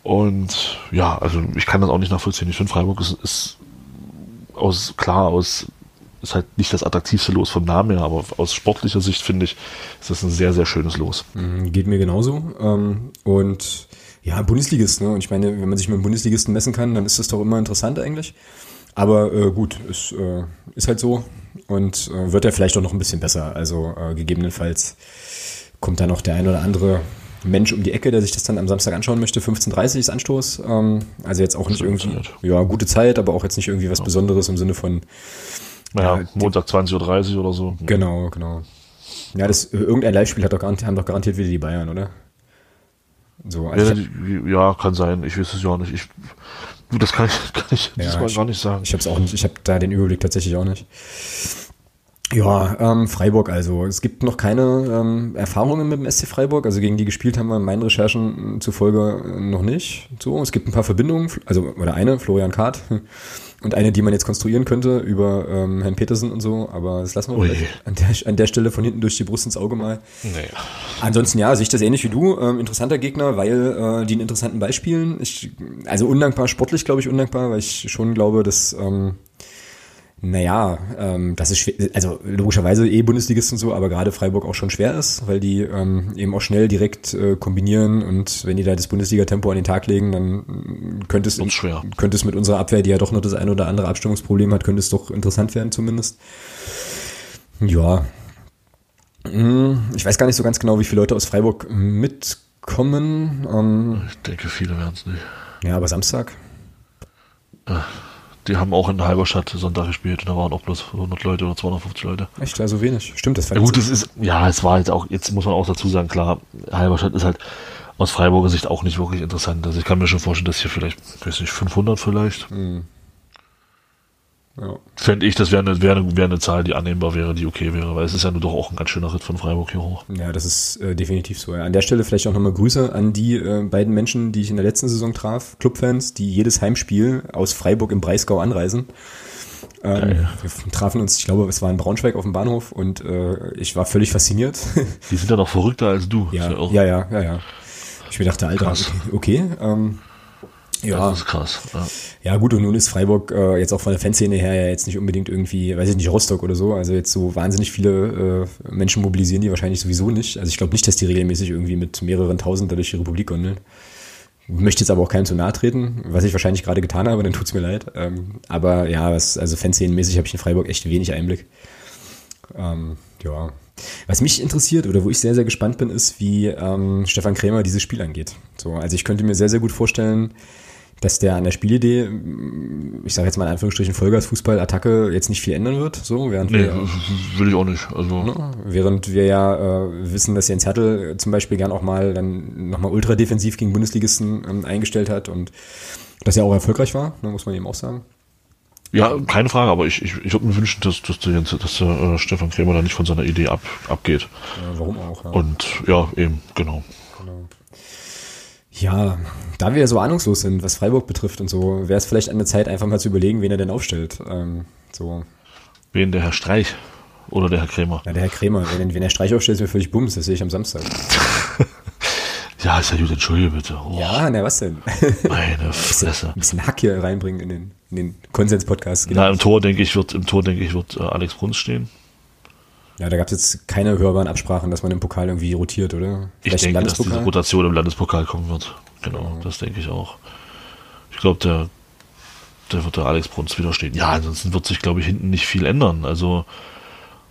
Und ja, also ich kann das auch nicht nachvollziehen. Ich finde Freiburg ist, ist aus, klar, aus, ist halt nicht das attraktivste Los vom Namen her, aber aus sportlicher Sicht finde ich, ist das ein sehr, sehr schönes Los. Mhm, geht mir genauso. Ähm, und ja, Bundesligist, ne? Und ich meine, wenn man sich mit einem Bundesligisten messen kann, dann ist das doch immer interessant eigentlich. Aber äh, gut, ist, äh, ist halt so und äh, wird ja vielleicht auch noch ein bisschen besser. Also äh, gegebenenfalls kommt da noch der ein oder andere Mensch um die Ecke, der sich das dann am Samstag anschauen möchte. 15.30 ist Anstoß. Ähm, also jetzt auch nicht irgendwie, Zeit. ja, gute Zeit, aber auch jetzt nicht irgendwie was Besonderes im Sinne von Ja, ja Montag 20.30 Uhr oder so. Genau, genau. Ja, das, irgendein Live-Spiel hat doch haben doch garantiert wieder die Bayern, oder? So, also ja, ja, kann sein. Ich weiß es ja auch nicht. Ich, das kann ich, (laughs) kann ich ja, diesmal gar nicht sagen. Ich habe es auch nicht. Ich habe da den Überblick tatsächlich auch nicht. Ja, ähm, Freiburg also. Es gibt noch keine ähm, Erfahrungen mit dem SC Freiburg. Also gegen die gespielt haben wir meinen Recherchen zufolge noch nicht. So, es gibt ein paar Verbindungen, also oder eine, Florian Kahrt (laughs) und eine, die man jetzt konstruieren könnte über ähm, Herrn Petersen und so, aber das lassen wir an der, an der Stelle von hinten durch die Brust ins Auge mal. Naja. Ansonsten ja, sehe ich das ähnlich wie du. Ähm, interessanter Gegner, weil äh, die einen interessanten Beispielen. Ich, also undankbar, sportlich glaube ich undankbar, weil ich schon glaube, dass ähm, naja, ähm, das ist schwer, also logischerweise eh Bundesligisten so, aber gerade Freiburg auch schon schwer ist, weil die ähm, eben auch schnell direkt äh, kombinieren und wenn die da das Bundesliga-Tempo an den Tag legen, dann könnte es, könnte es mit unserer Abwehr, die ja doch noch das ein oder andere Abstimmungsproblem hat, könnte es doch interessant werden zumindest. Ja. Hm, ich weiß gar nicht so ganz genau, wie viele Leute aus Freiburg mitkommen. Ähm, ich denke, viele werden es nicht. Ja, aber Samstag? Ach die haben auch in Halberstadt Sonntag gespielt und da waren auch bloß 100 Leute oder 250 Leute. Echt, also wenig. Stimmt, das war ja, gut, das ist, ja, es war jetzt auch, jetzt muss man auch dazu sagen, klar, Halberstadt ist halt aus Freiburger Sicht auch nicht wirklich interessant. Also ich kann mir schon vorstellen, dass hier vielleicht, weiß nicht, 500 vielleicht. Mhm. Ja. Fände ich, das wäre eine, wär eine, wär eine Zahl, die annehmbar wäre, die okay wäre, weil es ist ja nur doch auch ein ganz schöner Ritt von Freiburg hier hoch. Ja, das ist äh, definitiv so. Ja. An der Stelle vielleicht auch nochmal Grüße an die äh, beiden Menschen, die ich in der letzten Saison traf, Clubfans, die jedes Heimspiel aus Freiburg im Breisgau anreisen. Ähm, wir trafen uns, ich glaube, es war in Braunschweig auf dem Bahnhof und äh, ich war völlig fasziniert. Die sind ja noch verrückter als du. Ja, ja, ja, ja, ja. Ich mir dachte, Alter, Krass. okay, ähm, ja, das ist krass. Ja. ja, gut, und nun ist Freiburg äh, jetzt auch von der Fanszene her ja jetzt nicht unbedingt irgendwie, weiß ich nicht, Rostock oder so. Also jetzt so wahnsinnig viele äh, Menschen mobilisieren die wahrscheinlich sowieso nicht. Also ich glaube nicht, dass die regelmäßig irgendwie mit mehreren Tausend durch die Republik gondeln. Möchte jetzt aber auch keinem zu nahe treten, was ich wahrscheinlich gerade getan habe, dann tut's mir leid. Ähm, aber ja, was, also Fanszenenmäßig habe ich in Freiburg echt wenig Einblick. Ähm, ja. Was mich interessiert oder wo ich sehr, sehr gespannt bin, ist, wie ähm, Stefan Krämer dieses Spiel angeht. So, also ich könnte mir sehr, sehr gut vorstellen, dass der an der Spielidee, ich sage jetzt mal in Anführungsstrichen Vollgas-Fußball-Attacke jetzt nicht viel ändern wird. So, während nee, wir, will ich auch nicht. Also. Ne, während wir ja äh, wissen, dass Jens Hertel zum Beispiel gern auch mal dann nochmal ultra defensiv gegen Bundesligisten ähm, eingestellt hat und dass er auch erfolgreich war, ne, muss man eben auch sagen. Ja, keine Frage, aber ich, ich, ich würde mir wünschen, dass, dass, der, Jens, dass der äh, Stefan Krämer da nicht von seiner Idee ab, abgeht. Ja, warum auch? Ja. Und ja, eben, genau. Ja, da wir ja so ahnungslos sind, was Freiburg betrifft und so, wäre es vielleicht an der Zeit, einfach mal zu überlegen, wen er denn aufstellt. Ähm, so. Wen, der Herr Streich oder der Herr Krämer? Ja, der Herr Krämer. Wenn, wenn er Streich aufstellt, ist mir völlig bums, das sehe ich am Samstag. (laughs) ja, ist ja gut, entschuldige bitte. Oh. Ja, na was denn? Meine (laughs) Fresse. Ein bisschen Hack hier reinbringen in den, in den Konsens-Podcast. Genau. Na, im Tor, denke ich, wird, im Tor, denke ich, wird äh, Alex Bruns stehen. Ja, da gab es jetzt keine hörbaren Absprachen, dass man im Pokal irgendwie rotiert, oder? Vielleicht ich denke, dass diese Rotation im Landespokal kommen wird. Genau, ja. das denke ich auch. Ich glaube, der, der wird der Alex Bruns wieder stehen. Ja, ansonsten wird sich, glaube ich, hinten nicht viel ändern. Also,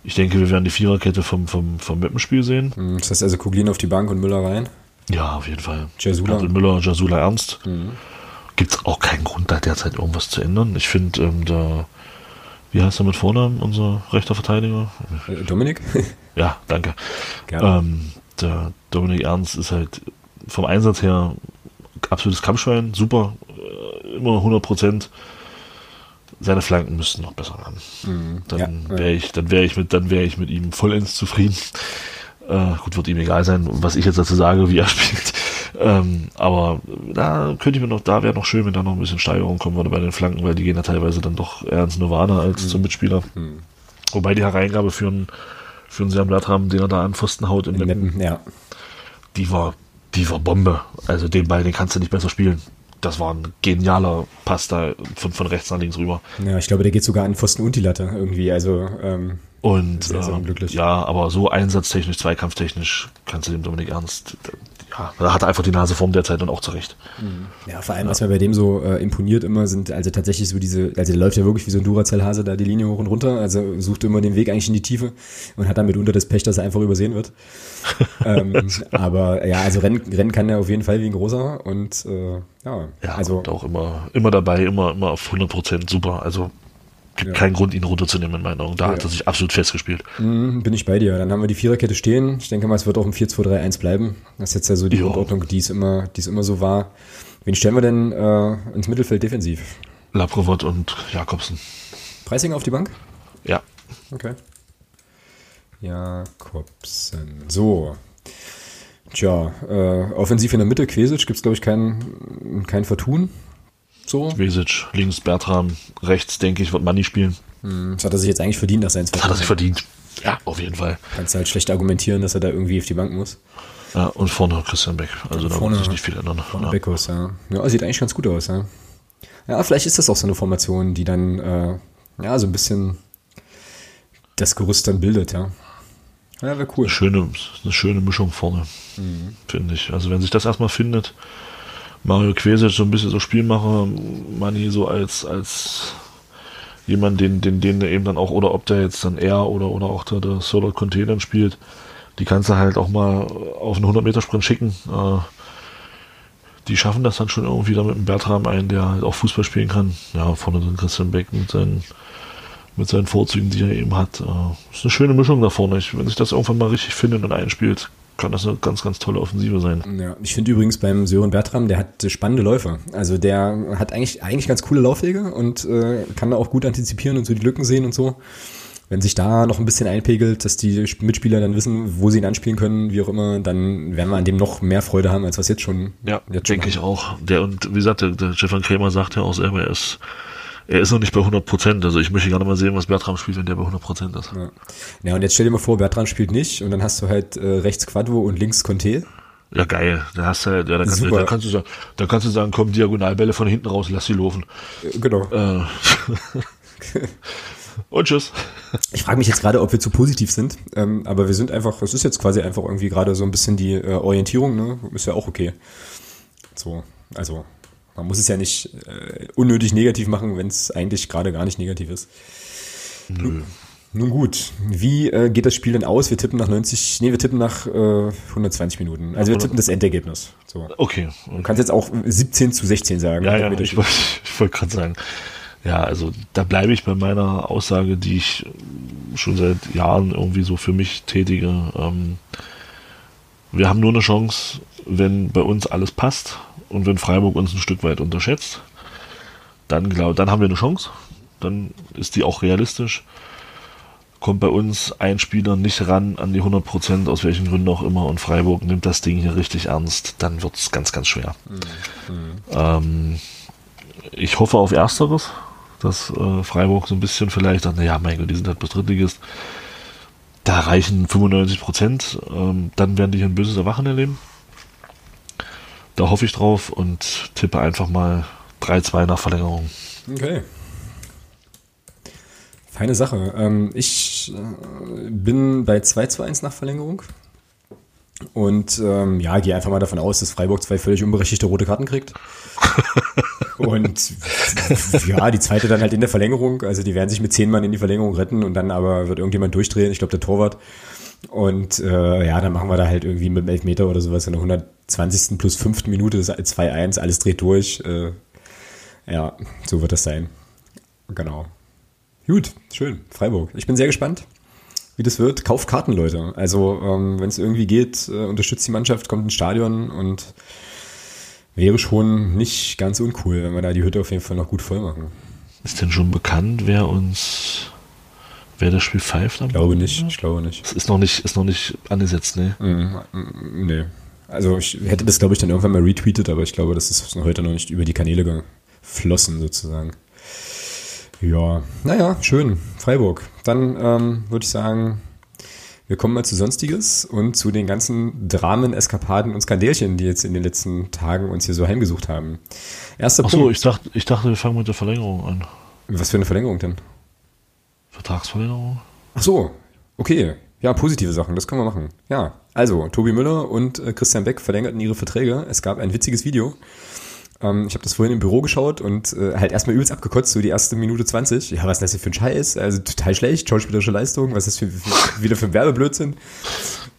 ich denke, wir werden die Viererkette vom, vom, vom Mappenspiel sehen. Hm, das heißt also Kuglin auf die Bank und Müller rein? Ja, auf jeden Fall. Jasula. Müller, Jasula Ernst. Mhm. Gibt es auch keinen Grund, da derzeit irgendwas zu ändern. Ich finde, ähm, da wie heißt er mit Vornamen, unser rechter Verteidiger? Äh, Dominik? (laughs) Ja, danke. Ähm, der Dominik Ernst ist halt vom Einsatz her absolutes Kampfschwein, super, äh, immer 100 Prozent. Seine Flanken müssten noch besser werden. Mhm, dann ja, wäre ich, dann wäre ich mit, dann wäre ich mit ihm vollends zufrieden. Äh, gut, wird ihm egal sein, was ich jetzt dazu sage, wie er (laughs) spielt. Ähm, aber da könnte ich mir noch, da wäre noch schön, wenn da noch ein bisschen Steigerung kommen würde bei den Flanken, weil die gehen ja teilweise dann doch eher ins Nirvana als mhm. zum Mitspieler. Mhm. Wobei die Hereingabe für einen, für einen Sam Blattrahmen, den er da an Pfosten haut in Meppen, ja. die war, die war Bombe. Also den Ball, den kannst du nicht besser spielen das war ein genialer Pass da von, von rechts nach links rüber. Ja, ich glaube, der geht sogar an Pfosten und die Latte irgendwie. Also ähm, und sehr, sehr äh, ja, aber so einsatztechnisch, zweikampftechnisch kannst du dem Dominik Ernst ja, da hat er einfach die Nase vorn der Zeit und auch zurecht. Ja, vor allem, ja. was mir bei dem so äh, imponiert immer, sind also tatsächlich so diese, also der läuft ja wirklich wie so ein Duracell-Hase da die Linie hoch und runter, also sucht immer den Weg eigentlich in die Tiefe und hat dann mitunter das Pech, dass er einfach übersehen wird. (laughs) ähm, aber ja, also Rennen, Rennen kann er auf jeden Fall wie ein großer und äh, ja, ja, also und auch immer, immer dabei, immer, immer auf 100 Prozent super, also gibt ja. keinen Grund, ihn runterzunehmen in meinen Augen. Da ja. hat er sich absolut festgespielt. Mhm, bin ich bei dir. Dann haben wir die Viererkette stehen. Ich denke mal, es wird auch im 4-2-3-1 bleiben. Das ist jetzt ja so die Ordnung, die es immer, die es immer so war. Wen stellen wir denn äh, ins Mittelfeld defensiv? Laprovot und Jakobsen. Preisinger auf die Bank? Ja. Okay. Jakobsen. So. Tja, äh, offensiv in der Mitte, Quesic, gibt es glaube ich kein, kein Vertun. So. Quesic, links Bertram, rechts denke ich, wird Manni spielen. Hm, das hat er sich jetzt eigentlich verdient, dass er ins Hat er sich verdient. Ja, auf jeden Fall. Kannst halt schlecht argumentieren, dass er da irgendwie auf die Bank muss. Ja, und vorne Christian Beck. Also da wird sich nicht viel ändern. Vorne ja. Beckos, ja. Ja, sieht eigentlich ganz gut aus, ja. Ja, vielleicht ist das auch so eine Formation, die dann, äh, ja, so ein bisschen das Gerüst dann bildet, ja. Ja, wäre cool. Eine schöne, eine schöne Mischung vorne, mhm. finde ich. Also wenn sich das erstmal findet, Mario Quesic so ein bisschen so Spielmacher, Mani so als, als jemand, den, den, den eben dann auch, oder ob der jetzt dann er oder, oder auch der, der Solo dann spielt, die kannst du halt auch mal auf einen 100 Meter Sprint schicken. Äh, die schaffen das dann schon irgendwie da mit dem Bertram ein, der halt auch Fußball spielen kann. Ja, vorne dann Christian Beck mit seinen mit seinen Vorzügen, die er eben hat. Äh, ist eine schöne Mischung da vorne. Ich, wenn sich das irgendwann mal richtig findet und einspielt, kann das eine ganz, ganz tolle Offensive sein. Ja, ich finde übrigens beim Sören Bertram, der hat spannende Läufer. Also der hat eigentlich, eigentlich ganz coole Laufwege und äh, kann da auch gut antizipieren und so die Lücken sehen und so. Wenn sich da noch ein bisschen einpegelt, dass die Mitspieler dann wissen, wo sie ihn anspielen können, wie auch immer, dann werden wir an dem noch mehr Freude haben, als was jetzt schon. Ja, denke ich auch. Der und wie gesagt, der, der Stefan Krämer sagt ja auch selber, er ist er ist noch nicht bei 100 Prozent. Also ich möchte gerne mal sehen, was Bertram spielt, wenn der bei 100 Prozent ist. Ja. ja, und jetzt stell dir mal vor, Bertram spielt nicht und dann hast du halt äh, rechts Quadvo und links Conte. Ja, geil. Da hast du, ja, da, kannst du, da kannst du sagen, da kannst du sagen, komm, Diagonalbälle von hinten raus, lass sie laufen. Äh, genau. Äh. (laughs) und tschüss. Ich frage mich jetzt gerade, ob wir zu positiv sind, ähm, aber wir sind einfach, es ist jetzt quasi einfach irgendwie gerade so ein bisschen die äh, Orientierung, ne? Ist ja auch okay. So, also man muss es ja nicht äh, unnötig negativ machen, wenn es eigentlich gerade gar nicht negativ ist. Nun, nun, gut, wie äh, geht das Spiel denn aus? Wir tippen nach 90, nee, wir tippen nach äh, 120 Minuten. Also wir tippen das Endergebnis. So. Okay, okay. Du kannst jetzt auch 17 zu 16 sagen. Ja, ja, ich wollte wollt gerade sagen. Ja, also da bleibe ich bei meiner Aussage, die ich schon seit Jahren irgendwie so für mich tätige. Ähm, wir haben nur eine Chance, wenn bei uns alles passt und wenn Freiburg uns ein Stück weit unterschätzt, dann, glaub, dann haben wir eine Chance. Dann ist die auch realistisch. Kommt bei uns ein Spieler nicht ran an die 100 Prozent, aus welchen Gründen auch immer, und Freiburg nimmt das Ding hier richtig ernst, dann wird es ganz, ganz schwer. Mhm. Ähm, ich hoffe auf Ersteres, dass äh, Freiburg so ein bisschen vielleicht sagt, naja, mein Gott, die sind halt bis Drittligist. Da reichen 95 Prozent, ähm, dann werden die hier ein böses Erwachen erleben. Da hoffe ich drauf und tippe einfach mal 3-2 nach Verlängerung. Okay. Feine Sache. Ähm, ich äh, bin bei 2 zu 1 nach Verlängerung. Und ähm, ja, gehe einfach mal davon aus, dass Freiburg zwei völlig unberechtigte rote Karten kriegt. (laughs) und ja, die zweite dann halt in der Verlängerung. Also die werden sich mit zehn Mann in die Verlängerung retten und dann aber wird irgendjemand durchdrehen. Ich glaube, der Torwart. Und äh, ja, dann machen wir da halt irgendwie mit dem Elfmeter oder sowas in der 120. plus 5. Minute 2-1, alles dreht durch. Äh, ja, so wird das sein. Genau. Gut, schön. Freiburg. Ich bin sehr gespannt, wie das wird. Kauft Karten, Leute. Also, ähm, wenn es irgendwie geht, äh, unterstützt die Mannschaft, kommt ins Stadion und wäre schon nicht ganz uncool, wenn wir da die Hütte auf jeden Fall noch gut voll machen. Ist denn schon bekannt, wer uns wer das Spiel pfeift? Ich glaube nicht, ich glaube nicht. Es ist noch nicht, ist noch nicht angesetzt, ne? Mm, nee. Also ich hätte das, glaube ich, dann irgendwann mal retweetet, aber ich glaube, das ist heute noch nicht über die Kanäle geflossen, sozusagen. Ja, naja, schön. Freiburg. Dann ähm, würde ich sagen, wir kommen mal zu Sonstiges und zu den ganzen Dramen, Eskapaden und Skandälchen, die jetzt in den letzten Tagen uns hier so heimgesucht haben. Erster Ach so, Punkt. Ich dachte, ich dachte, wir fangen mit der Verlängerung an. Was für eine Verlängerung denn? Vertragsverlängerung. Ach so, okay. Ja, positive Sachen, das können wir machen. Ja, also, Tobi Müller und äh, Christian Beck verlängerten ihre Verträge. Es gab ein witziges Video. Ähm, ich habe das vorhin im Büro geschaut und äh, halt erstmal übelst abgekotzt, so die erste Minute 20. Ja, was ist das denn für ein Scheiß? Also total schlecht, schauspielerische Leistung, was ist das für, für, wieder für ein Werbeblödsinn?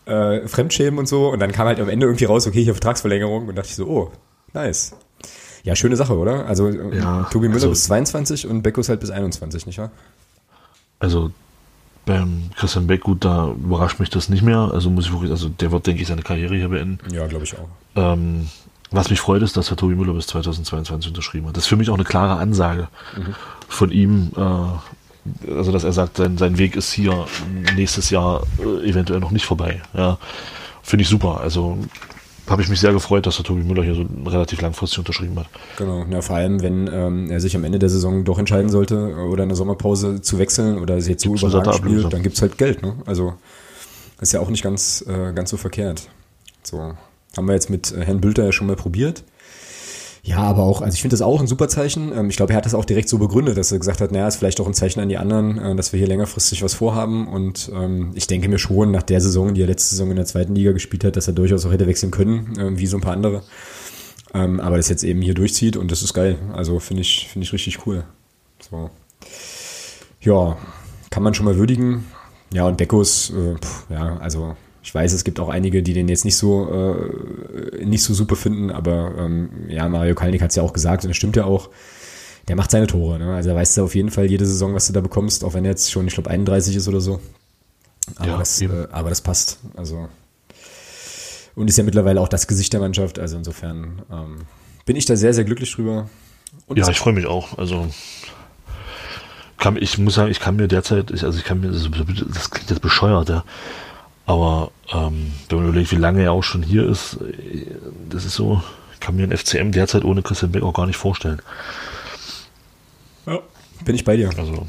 Äh, Fremdschämen und so. Und dann kam halt am Ende irgendwie raus, okay, ich habe Vertragsverlängerung und dachte ich so, oh, nice. Ja, schöne Sache, oder? Also ja, Tobi Müller also, bis 22 und Beckus halt bis 21, nicht wahr? Also beim Christian Beck, gut, da überrascht mich das nicht mehr. Also muss ich wirklich, also der wird, denke ich, seine Karriere hier beenden. Ja, glaube ich auch. Ähm, was mich freut, ist, dass Herr Tobi Müller bis 2022 unterschrieben hat. Das ist für mich auch eine klare Ansage mhm. von ihm. Äh, also, dass er sagt, sein, sein Weg ist hier nächstes Jahr äh, eventuell noch nicht vorbei. Ja, finde ich super. Also habe ich mich sehr gefreut, dass der Tobi Müller hier so relativ langfristig unterschrieben hat. Genau, ja, vor allem, wenn ähm, er sich am Ende der Saison doch entscheiden sollte oder in der Sommerpause zu wechseln oder sich jetzt so überragend spielt, dann gibt's halt Geld. Ne? Also ist ja auch nicht ganz, äh, ganz so verkehrt. So, haben wir jetzt mit äh, Herrn Bülter ja schon mal probiert. Ja, aber auch, also ich finde das auch ein super Zeichen. Ähm, ich glaube, er hat das auch direkt so begründet, dass er gesagt hat, naja, ist vielleicht auch ein Zeichen an die anderen, äh, dass wir hier längerfristig was vorhaben. Und ähm, ich denke mir schon, nach der Saison, die er letzte Saison in der zweiten Liga gespielt hat, dass er durchaus auch hätte wechseln können, äh, wie so ein paar andere. Ähm, aber das jetzt eben hier durchzieht und das ist geil. Also finde ich, finde ich richtig cool. So. Ja, kann man schon mal würdigen. Ja, und Beckus, äh, ja, also ich weiß, es gibt auch einige, die den jetzt nicht so äh, nicht so super finden, aber ähm, ja, Mario Kalnick hat es ja auch gesagt und das stimmt ja auch. Der macht seine Tore. Ne? Also er weiß auf jeden Fall jede Saison, was du da bekommst, auch wenn er jetzt schon, ich glaube, 31 ist oder so. Aber, ja, das, äh, aber das passt. Also und ist ja mittlerweile auch das Gesicht der Mannschaft. Also insofern ähm, bin ich da sehr, sehr glücklich drüber. Und ja, ich freue mich auch. Also kann, ich muss sagen, ich kann mir derzeit, ich, also ich kann mir, das klingt jetzt bescheuert, ja. Aber ähm, wenn man überlegt, wie lange er auch schon hier ist, das ist so, ich kann mir ein FCM derzeit ohne Christian Beck auch gar nicht vorstellen. Ja, bin ich bei dir. Also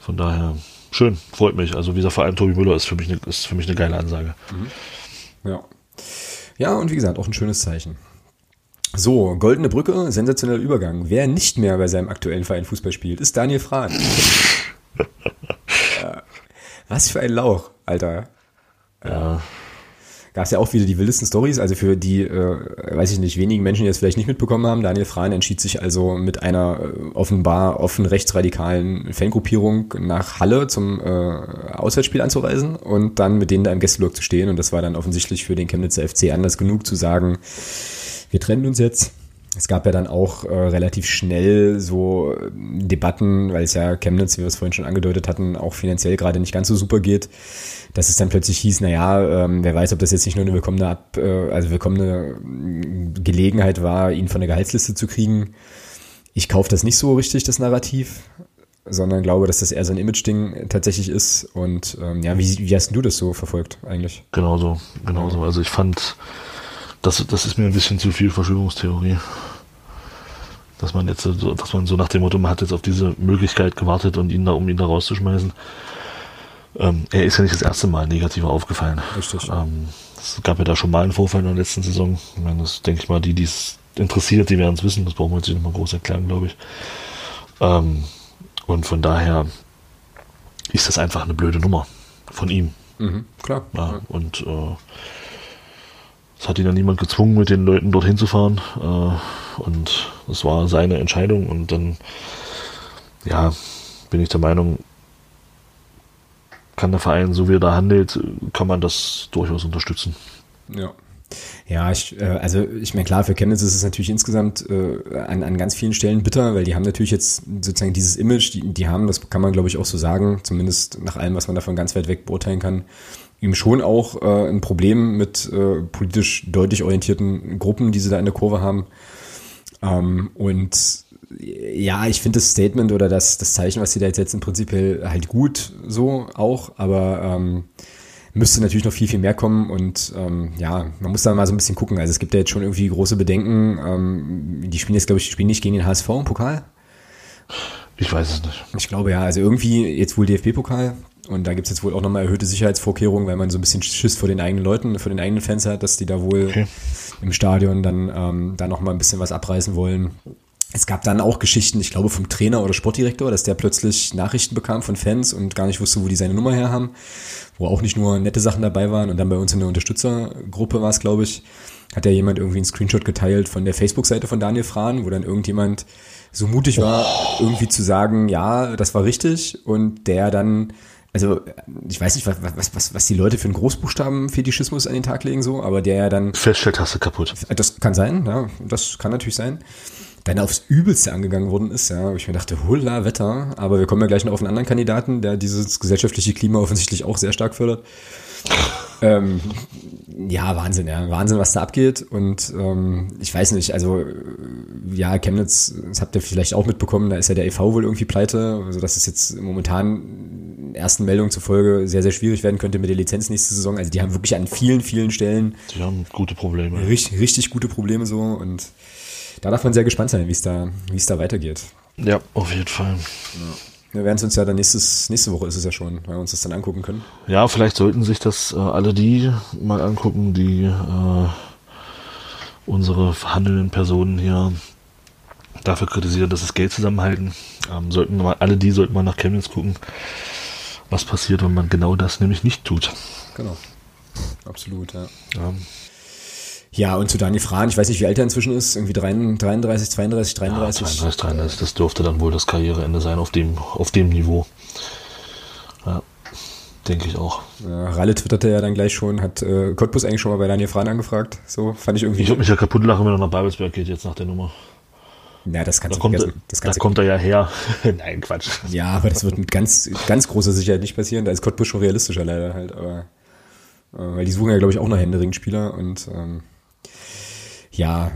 von daher schön, freut mich. Also vor allem Tobi Müller ist für mich eine, ist für mich eine geile Ansage. Mhm. Ja. Ja, und wie gesagt, auch ein schönes Zeichen. So, Goldene Brücke, sensationeller Übergang. Wer nicht mehr bei seinem aktuellen Verein Fußball spielt, ist Daniel Frahn. (laughs) Was für ein Lauch, Alter. Ja. Gab es ja auch wieder die wildesten Stories, also für die, äh, weiß ich nicht, wenigen Menschen, die es vielleicht nicht mitbekommen haben. Daniel Frahn entschied sich also mit einer äh, offenbar offen rechtsradikalen Fangruppierung nach Halle zum äh, Auswärtsspiel anzureisen und dann mit denen da im Gästeblock zu stehen. Und das war dann offensichtlich für den Chemnitzer FC anders genug zu sagen, wir trennen uns jetzt es gab ja dann auch äh, relativ schnell so äh, Debatten, weil es ja Chemnitz, wie wir es vorhin schon angedeutet hatten, auch finanziell gerade nicht ganz so super geht, dass es dann plötzlich hieß, naja, ähm, wer weiß, ob das jetzt nicht nur eine willkommene, Ab, äh, also willkommene äh, Gelegenheit war, ihn von der Gehaltsliste zu kriegen. Ich kaufe das nicht so richtig, das Narrativ, sondern glaube, dass das eher so ein Image-Ding tatsächlich ist. Und ähm, ja, wie, wie hast du das so verfolgt eigentlich? Genauso, genauso. Also ich fand, das, das ist mir ein bisschen zu viel Verschwörungstheorie dass man jetzt, so, dass man so nach dem Motto, man hat jetzt auf diese Möglichkeit gewartet und ihn da, um ihn da rauszuschmeißen. Ähm, er ist ja nicht das erste Mal negativer aufgefallen. Richtig. Ähm, es gab ja da schon mal einen Vorfall in der letzten Saison. Ich meine, das denke ich mal, die, die es interessiert, die werden es wissen. Das brauchen wir jetzt nicht nochmal groß erklären, glaube ich. Ähm, und von daher ist das einfach eine blöde Nummer von ihm. Mhm, klar. Ja, und äh, es hat ihn ja niemand gezwungen, mit den Leuten dorthin zu fahren. Äh, und es war seine Entscheidung. Und dann, ja, bin ich der Meinung, kann der Verein, so wie er da handelt, kann man das durchaus unterstützen. Ja. Ja, ich, äh, also ich meine, klar, für Chemnitz ist es natürlich insgesamt äh, an, an ganz vielen Stellen bitter, weil die haben natürlich jetzt sozusagen dieses Image, die, die haben, das kann man glaube ich auch so sagen, zumindest nach allem, was man davon ganz weit weg beurteilen kann, ihm schon auch äh, ein Problem mit äh, politisch deutlich orientierten Gruppen, die sie da in der Kurve haben. Ähm, und ja, ich finde das Statement oder das, das Zeichen, was sie da jetzt setzen, prinzipiell halt gut so auch, aber ähm, müsste natürlich noch viel, viel mehr kommen und ähm, ja, man muss da mal so ein bisschen gucken. Also es gibt ja jetzt schon irgendwie große Bedenken. Ähm, die spielen jetzt, glaube ich, spielen nicht gegen den HSV im Pokal. Ich weiß es nicht. Ich glaube ja, also irgendwie jetzt wohl DFB-Pokal, und da gibt es jetzt wohl auch nochmal erhöhte Sicherheitsvorkehrungen, weil man so ein bisschen Schiss vor den eigenen Leuten, vor den eigenen Fans hat, dass die da wohl okay. im Stadion dann ähm, da nochmal ein bisschen was abreißen wollen. Es gab dann auch Geschichten, ich glaube vom Trainer oder Sportdirektor, dass der plötzlich Nachrichten bekam von Fans und gar nicht wusste, wo die seine Nummer her haben, wo auch nicht nur nette Sachen dabei waren. Und dann bei uns in der Unterstützergruppe war es, glaube ich, hat ja jemand irgendwie einen Screenshot geteilt von der Facebook-Seite von Daniel Frahn, wo dann irgendjemand so mutig war, irgendwie zu sagen, ja, das war richtig und der dann also ich weiß nicht, was, was, was, was die Leute für einen Großbuchstaben-Fetischismus an den Tag legen, so, aber der ja dann. Feststelltaste kaputt. Das kann sein, ja, das kann natürlich sein. Dann aufs Übelste angegangen worden ist, ja, wo ich mir dachte, hulla, Wetter, aber wir kommen ja gleich noch auf einen anderen Kandidaten, der dieses gesellschaftliche Klima offensichtlich auch sehr stark fördert. Ähm, ja, Wahnsinn, ja. Wahnsinn, was da abgeht. Und ähm, ich weiß nicht, also ja, Chemnitz, das habt ihr vielleicht auch mitbekommen, da ist ja der EV wohl irgendwie pleite. Also dass es jetzt momentan ersten Meldungen zufolge sehr, sehr schwierig werden könnte mit der Lizenz nächste Saison. Also die haben wirklich an vielen, vielen Stellen. Die haben gute Probleme. Richtig, richtig gute Probleme so. Und da darf man sehr gespannt sein, wie es da, wie es da weitergeht. Ja, auf jeden Fall. Ja. Wir werden es uns ja dann nächstes, nächste Woche ist es ja schon, weil wir uns das dann angucken können. Ja, vielleicht sollten sich das äh, alle die mal angucken, die äh, unsere handelnden Personen hier dafür kritisieren, dass das Geld zusammenhalten. Ähm, sollten mal, alle die sollten mal nach Chemnitz gucken, was passiert, wenn man genau das nämlich nicht tut. Genau. Absolut, ja. ja. Ja, und zu Dani Frahn, ich weiß nicht, wie alt er inzwischen ist, irgendwie 33, 32, 33. Ja, 33, 33, das dürfte dann wohl das Karriereende sein auf dem, auf dem Niveau. Ja, denke ich auch. Ja, Ralle twitterte ja dann gleich schon, hat äh, Cottbus eigentlich schon mal bei Dani Frahn angefragt. So, fand ich irgendwie. Ich würde mich ja kaputt lachen, wenn er nach Babelsberg geht jetzt nach der Nummer. Ja, das kannst da du kommt, Das kannst da kommt er ja her. (laughs) Nein, Quatsch. Ja, aber das wird mit ganz, ganz großer Sicherheit nicht passieren. Da ist Cottbus schon realistischer leider halt. Aber, äh, weil die suchen ja, glaube ich, auch nach Händering-Spieler und ähm, ja,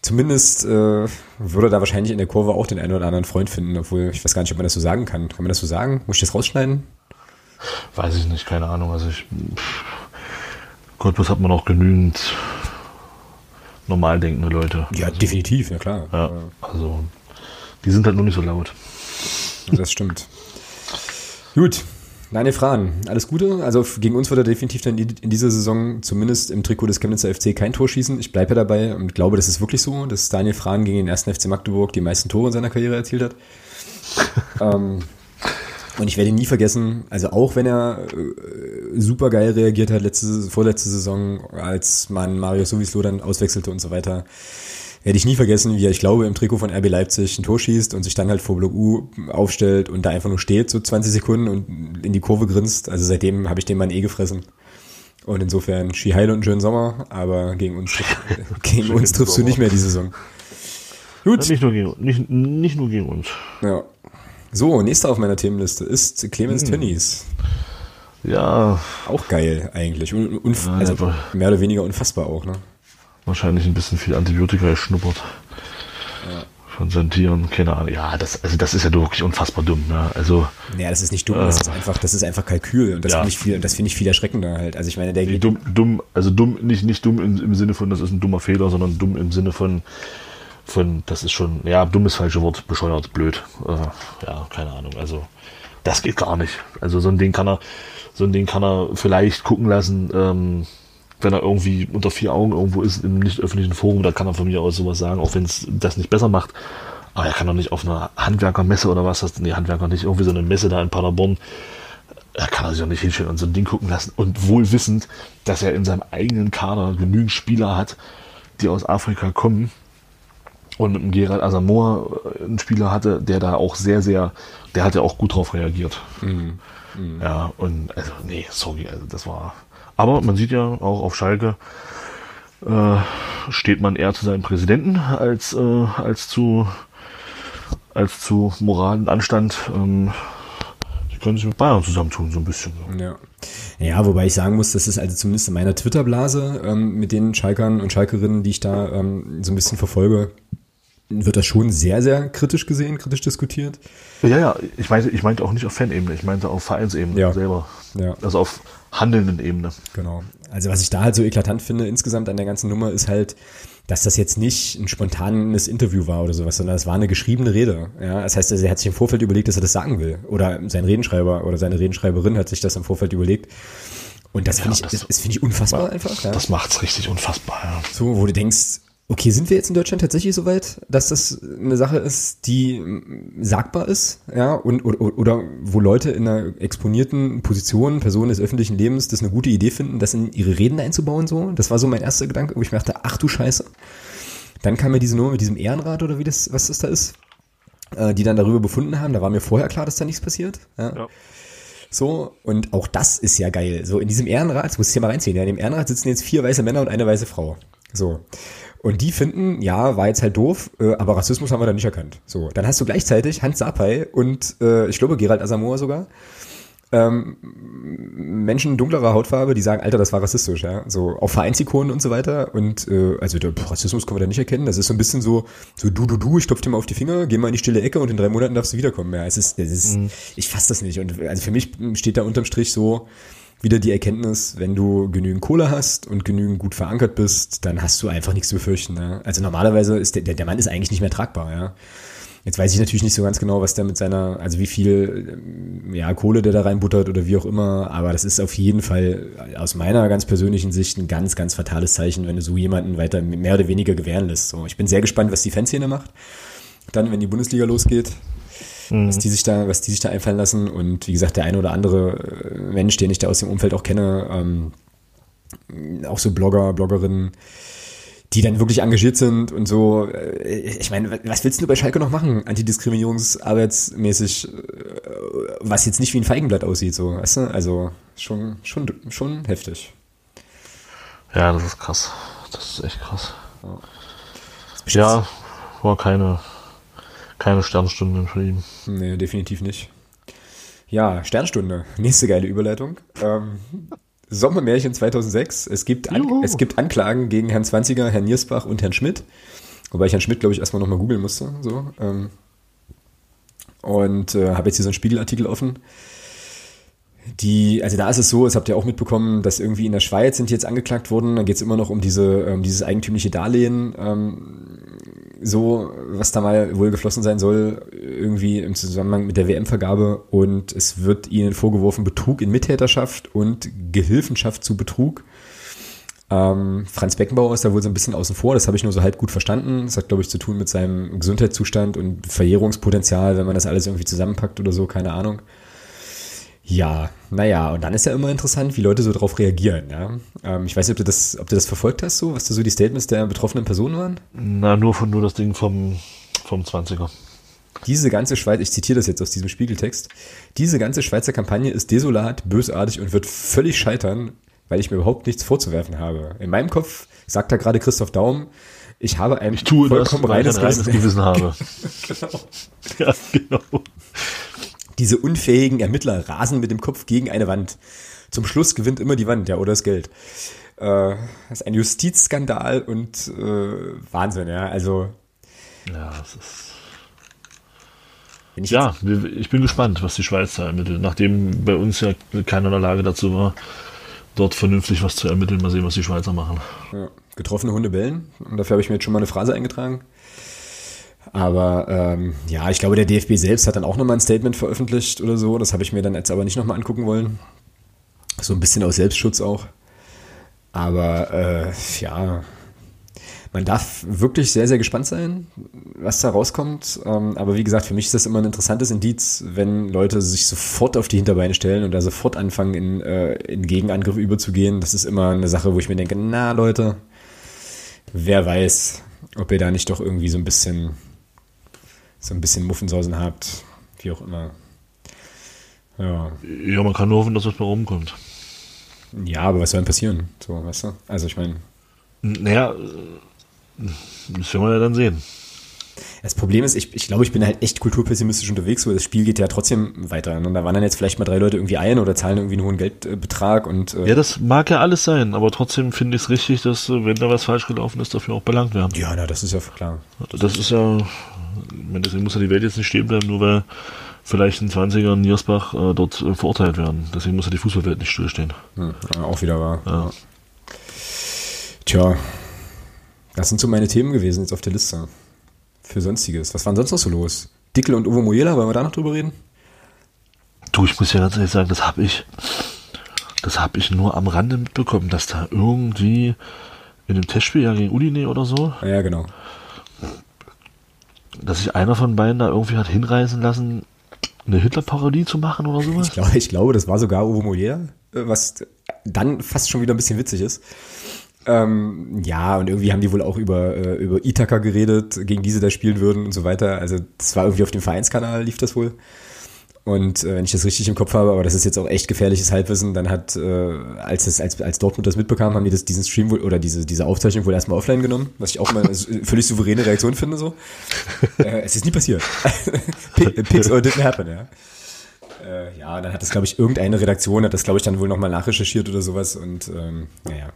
zumindest äh, würde da wahrscheinlich in der Kurve auch den einen oder anderen Freund finden, obwohl ich weiß gar nicht, ob man das so sagen kann. Kann man das so sagen? Muss ich das rausschneiden? Weiß ich nicht, keine Ahnung. Also ich Cottbus hat man auch genügend normal denkende Leute. Ja, also, definitiv, ja klar. Ja, also die sind halt nur nicht so laut. Das stimmt. Gut, Nein, Fran, alles Gute. Also gegen uns wird er definitiv dann in dieser Saison zumindest im Trikot des Chemnitzer FC kein Tor schießen. Ich bleibe ja dabei und glaube, das ist wirklich so, dass Daniel Fran gegen den ersten FC Magdeburg die meisten Tore in seiner Karriere erzielt hat. (laughs) ähm, und ich werde ihn nie vergessen, also auch wenn er äh, super geil reagiert hat letzte, vorletzte Saison, als man Mario Sowislo dann auswechselte und so weiter, werde ich nie vergessen, wie er, ich glaube, im Trikot von RB Leipzig ein Tor schießt und sich dann halt vor Block U aufstellt und da einfach nur steht, so 20 Sekunden und in die Kurve grinst. Also seitdem habe ich den Mann eh gefressen. Und insofern Ski Heil und einen schönen Sommer, aber gegen uns, (laughs) gegen uns triffst du nicht mehr die Saison. Gut. Nicht, nur gegen, nicht, nicht nur gegen uns. Ja. So, nächster auf meiner Themenliste ist Clemens hm. Tönnies. Ja. Auch geil eigentlich. Unf ja, also mehr oder weniger unfassbar auch, ne? Wahrscheinlich ein bisschen viel Antibiotika geschnuppert. Ja. Von seinen Tieren, keine Ahnung. Ja, das, also das ist ja wirklich unfassbar dumm. Ne? Also, ja, das ist nicht dumm, äh, das ist einfach, das ist einfach Kalkül und das ja. finde ich viel, das finde ich viel erschreckender halt. Also ich meine, der nee, dumm, dumm, also dumm, nicht, nicht dumm im, im Sinne von, das ist ein dummer Fehler, sondern dumm im Sinne von, von, das ist schon, ja, dummes falsche Wort, bescheuert, blöd. Äh, ja, keine Ahnung. Also das geht gar nicht. Also so ein Ding kann er, so ein Ding kann er vielleicht gucken lassen. Ähm, wenn er irgendwie unter vier Augen irgendwo ist im nicht öffentlichen Forum, da kann er von mir aus sowas sagen, auch wenn es das nicht besser macht. Aber er kann doch nicht auf einer Handwerkermesse oder was das, nee, Handwerker nicht, irgendwie so eine Messe da in Paderborn, da kann er sich doch nicht hinstellen und so ein Ding gucken lassen. Und wohl wissend, dass er in seinem eigenen Kader genügend Spieler hat, die aus Afrika kommen. Und mit dem Gerald Asamoah äh, einen Spieler hatte, der da auch sehr, sehr, der hat ja auch gut drauf reagiert. Mhm. Mhm. Ja, und also, nee, sorry, also das war, aber man sieht ja auch auf Schalke äh, steht man eher zu seinem Präsidenten als, äh, als zu als zu Moral und Anstand. Ähm, die können sich mit Bayern zusammentun, so ein bisschen. Ja. Ja, wobei ich sagen muss, das ist also zumindest in meiner Twitter-Blase ähm, mit den Schalkern und Schalkerinnen, die ich da ähm, so ein bisschen verfolge, wird das schon sehr, sehr kritisch gesehen, kritisch diskutiert. Ja, ja, ich meinte, ich meinte auch nicht auf Fanebene, ich meinte auf Vereinsebene ja. selber. Ja. Also auf handelnden Ebene. Genau. Also was ich da halt so eklatant finde insgesamt an der ganzen Nummer ist halt, dass das jetzt nicht ein spontanes Interview war oder sowas, sondern es war eine geschriebene Rede. Ja, das heißt, also er hat sich im Vorfeld überlegt, dass er das sagen will. Oder sein Redenschreiber oder seine Redenschreiberin hat sich das im Vorfeld überlegt. Und das ja, finde ich, das, das finde ich unfassbar einfach. Ja. Das macht's richtig unfassbar, ja. So, wo du denkst, Okay, sind wir jetzt in Deutschland tatsächlich so weit, dass das eine Sache ist, die sagbar ist, ja, und oder, oder wo Leute in einer exponierten Position, Personen des öffentlichen Lebens, das eine gute Idee finden, das in ihre Reden einzubauen, so. Das war so mein erster Gedanke, wo ich mir dachte, ach du Scheiße. Dann kam mir diese Nummer mit diesem Ehrenrat oder wie das, was das da ist, äh, die dann darüber befunden haben. Da war mir vorher klar, dass da nichts passiert. Ja. ja. So, und auch das ist ja geil. So, in diesem Ehrenrat, das muss ich ja mal reinziehen, ja, in dem Ehrenrat sitzen jetzt vier weiße Männer und eine weiße Frau. So. Und die finden, ja, war jetzt halt doof, äh, aber Rassismus haben wir da nicht erkannt. So, dann hast du gleichzeitig Hans Sapai und äh, ich glaube Gerald Asamoah sogar, ähm, Menschen dunklerer Hautfarbe, die sagen, Alter, das war rassistisch, ja, so auch Vereinsikonen und so weiter und äh, also der Rassismus können wir da nicht erkennen, das ist so ein bisschen so, so du, du, du, ich klopf dir mal auf die Finger, geh mal in die stille Ecke und in drei Monaten darfst du wiederkommen, ja, es ist, es ist, mhm. ich fass das nicht und also für mich steht da unterm Strich so, wieder die Erkenntnis, wenn du genügend Kohle hast und genügend gut verankert bist, dann hast du einfach nichts zu befürchten. Ja? Also normalerweise ist der, der Mann ist eigentlich nicht mehr tragbar, ja. Jetzt weiß ich natürlich nicht so ganz genau, was der mit seiner, also wie viel ja, Kohle der da reinbuttert oder wie auch immer, aber das ist auf jeden Fall aus meiner ganz persönlichen Sicht ein ganz, ganz fatales Zeichen, wenn du so jemanden weiter mehr oder weniger gewähren lässt. So, ich bin sehr gespannt, was die Fanszene macht. Dann, wenn die Bundesliga losgeht, mhm. was die sich da, was die sich da einfallen lassen. Und wie gesagt, der eine oder andere äh, Mensch, den ich da aus dem Umfeld auch kenne, ähm, auch so Blogger, Bloggerinnen, die dann wirklich engagiert sind und so. Äh, ich meine, was willst du bei Schalke noch machen, antidiskriminierungsarbeitsmäßig, äh, was jetzt nicht wie ein Feigenblatt aussieht, so, weißt du? Also schon, schon, schon heftig. Ja, das ist krass. Das ist echt krass. Ja, ja war keine, keine Sternstunde für ihn. Nee, definitiv nicht. Ja, Sternstunde. Nächste geile Überleitung. Ähm, Sommermärchen 2006. Es gibt, An es gibt Anklagen gegen Herrn Zwanziger, Herrn Niersbach und Herrn Schmidt. Wobei ich Herrn Schmidt, glaube ich, erstmal nochmal googeln musste. So, ähm, und äh, habe jetzt hier so einen Spiegelartikel offen. Die, also da ist es so, das habt ihr auch mitbekommen, dass irgendwie in der Schweiz sind die jetzt angeklagt worden. Da geht es immer noch um diese, um dieses eigentümliche Darlehen. Ähm, so, was da mal wohl geflossen sein soll, irgendwie im Zusammenhang mit der WM-Vergabe. Und es wird ihnen vorgeworfen, Betrug in Mittäterschaft und Gehilfenschaft zu Betrug. Ähm, Franz Beckenbauer ist da wohl so ein bisschen außen vor, das habe ich nur so halb gut verstanden. Das hat, glaube ich, zu tun mit seinem Gesundheitszustand und Verjährungspotenzial, wenn man das alles irgendwie zusammenpackt oder so, keine Ahnung. Ja, naja, und dann ist ja immer interessant, wie Leute so drauf reagieren. Ja? Ähm, ich weiß nicht, ob du, das, ob du das verfolgt hast, so, was da so die Statements der betroffenen Personen waren? Na, nur von nur das Ding vom, vom 20er. Diese ganze Schweiz, ich zitiere das jetzt aus diesem Spiegeltext, diese ganze Schweizer Kampagne ist desolat, bösartig und wird völlig scheitern, weil ich mir überhaupt nichts vorzuwerfen habe. In meinem Kopf sagt da gerade Christoph Daum, ich habe ein ich tue vollkommen das, reines, reines Gewissen habe. (laughs) genau. (laughs) Ja, genau. Diese unfähigen Ermittler rasen mit dem Kopf gegen eine Wand. Zum Schluss gewinnt immer die Wand, ja, oder das Geld. Äh, das ist ein Justizskandal und äh, Wahnsinn, ja. Also. Ja, es ist. Ich ja, ich bin gespannt, was die Schweiz da ermittelt. Nachdem bei uns ja keiner in der Lage dazu war, dort vernünftig was zu ermitteln. Mal sehen, was die Schweizer machen. Ja, getroffene Hunde bellen. Und dafür habe ich mir jetzt schon mal eine Phrase eingetragen. Aber ähm, ja, ich glaube, der DFB selbst hat dann auch nochmal ein Statement veröffentlicht oder so. Das habe ich mir dann jetzt aber nicht nochmal angucken wollen. So ein bisschen aus Selbstschutz auch. Aber äh, ja, man darf wirklich sehr, sehr gespannt sein, was da rauskommt. Ähm, aber wie gesagt, für mich ist das immer ein interessantes Indiz, wenn Leute sich sofort auf die Hinterbeine stellen und da sofort anfangen, in, äh, in Gegenangriff überzugehen. Das ist immer eine Sache, wo ich mir denke, na Leute, wer weiß, ob ihr da nicht doch irgendwie so ein bisschen so ein bisschen Muffensausen habt, wie auch immer. Ja. Ja, man kann nur hoffen, dass was mal rumkommt. Ja, aber was soll denn passieren? So, weißt du? Also ich meine. Naja, das werden wir ja dann sehen. Das Problem ist, ich, ich glaube, ich bin halt echt kulturpessimistisch unterwegs, weil das Spiel geht ja trotzdem weiter. Und da wandern jetzt vielleicht mal drei Leute irgendwie ein oder zahlen irgendwie einen hohen Geldbetrag und. Äh ja, das mag ja alles sein, aber trotzdem finde ich es richtig, dass, äh, wenn da was falsch gelaufen ist, dafür auch belangt werden. Ja, na, das ist ja klar. Das ist ja, deswegen muss ja die Welt jetzt nicht stehen bleiben, nur weil vielleicht ein 20er Niersbach äh, dort äh, verurteilt werden. Deswegen muss ja die Fußballwelt nicht stillstehen. Hm, auch wieder wahr. Ja. Tja, das sind so meine Themen gewesen jetzt auf der Liste. Für Sonstiges. Was war denn sonst noch so los? Dickel und Uwe Mojela, wollen wir da noch drüber reden? Du, ich muss ja ganz ehrlich sagen, das habe ich, das habe ich nur am Rande mitbekommen, dass da irgendwie in dem Testspiel ja gegen Udine oder so. Ja, genau dass sich einer von beiden da irgendwie hat hinreißen lassen, eine Hitler-Parodie zu machen oder sowas? Ich glaube, ich glaube, das war sogar Uwe Molière, äh, was dann fast schon wieder ein bisschen witzig ist. Ähm, ja, und irgendwie haben die wohl auch über, äh, über Ithaka geredet, gegen diese da spielen würden und so weiter. Also das war irgendwie auf dem Vereinskanal, lief das wohl. Und äh, wenn ich das richtig im Kopf habe, aber das ist jetzt auch echt gefährliches Halbwissen, dann hat, äh, als, das, als, als Dortmund das mitbekam, haben die das, diesen Stream wohl, oder diese, diese Aufzeichnung wohl erstmal offline genommen, was ich auch mal eine völlig souveräne Reaktion finde. so. Äh, es ist nie passiert. (laughs) Pigs or didn't happen, ja. Äh, ja, dann hat das, glaube ich, irgendeine Redaktion, hat das, glaube ich, dann wohl nochmal nachrecherchiert oder sowas und ähm, naja.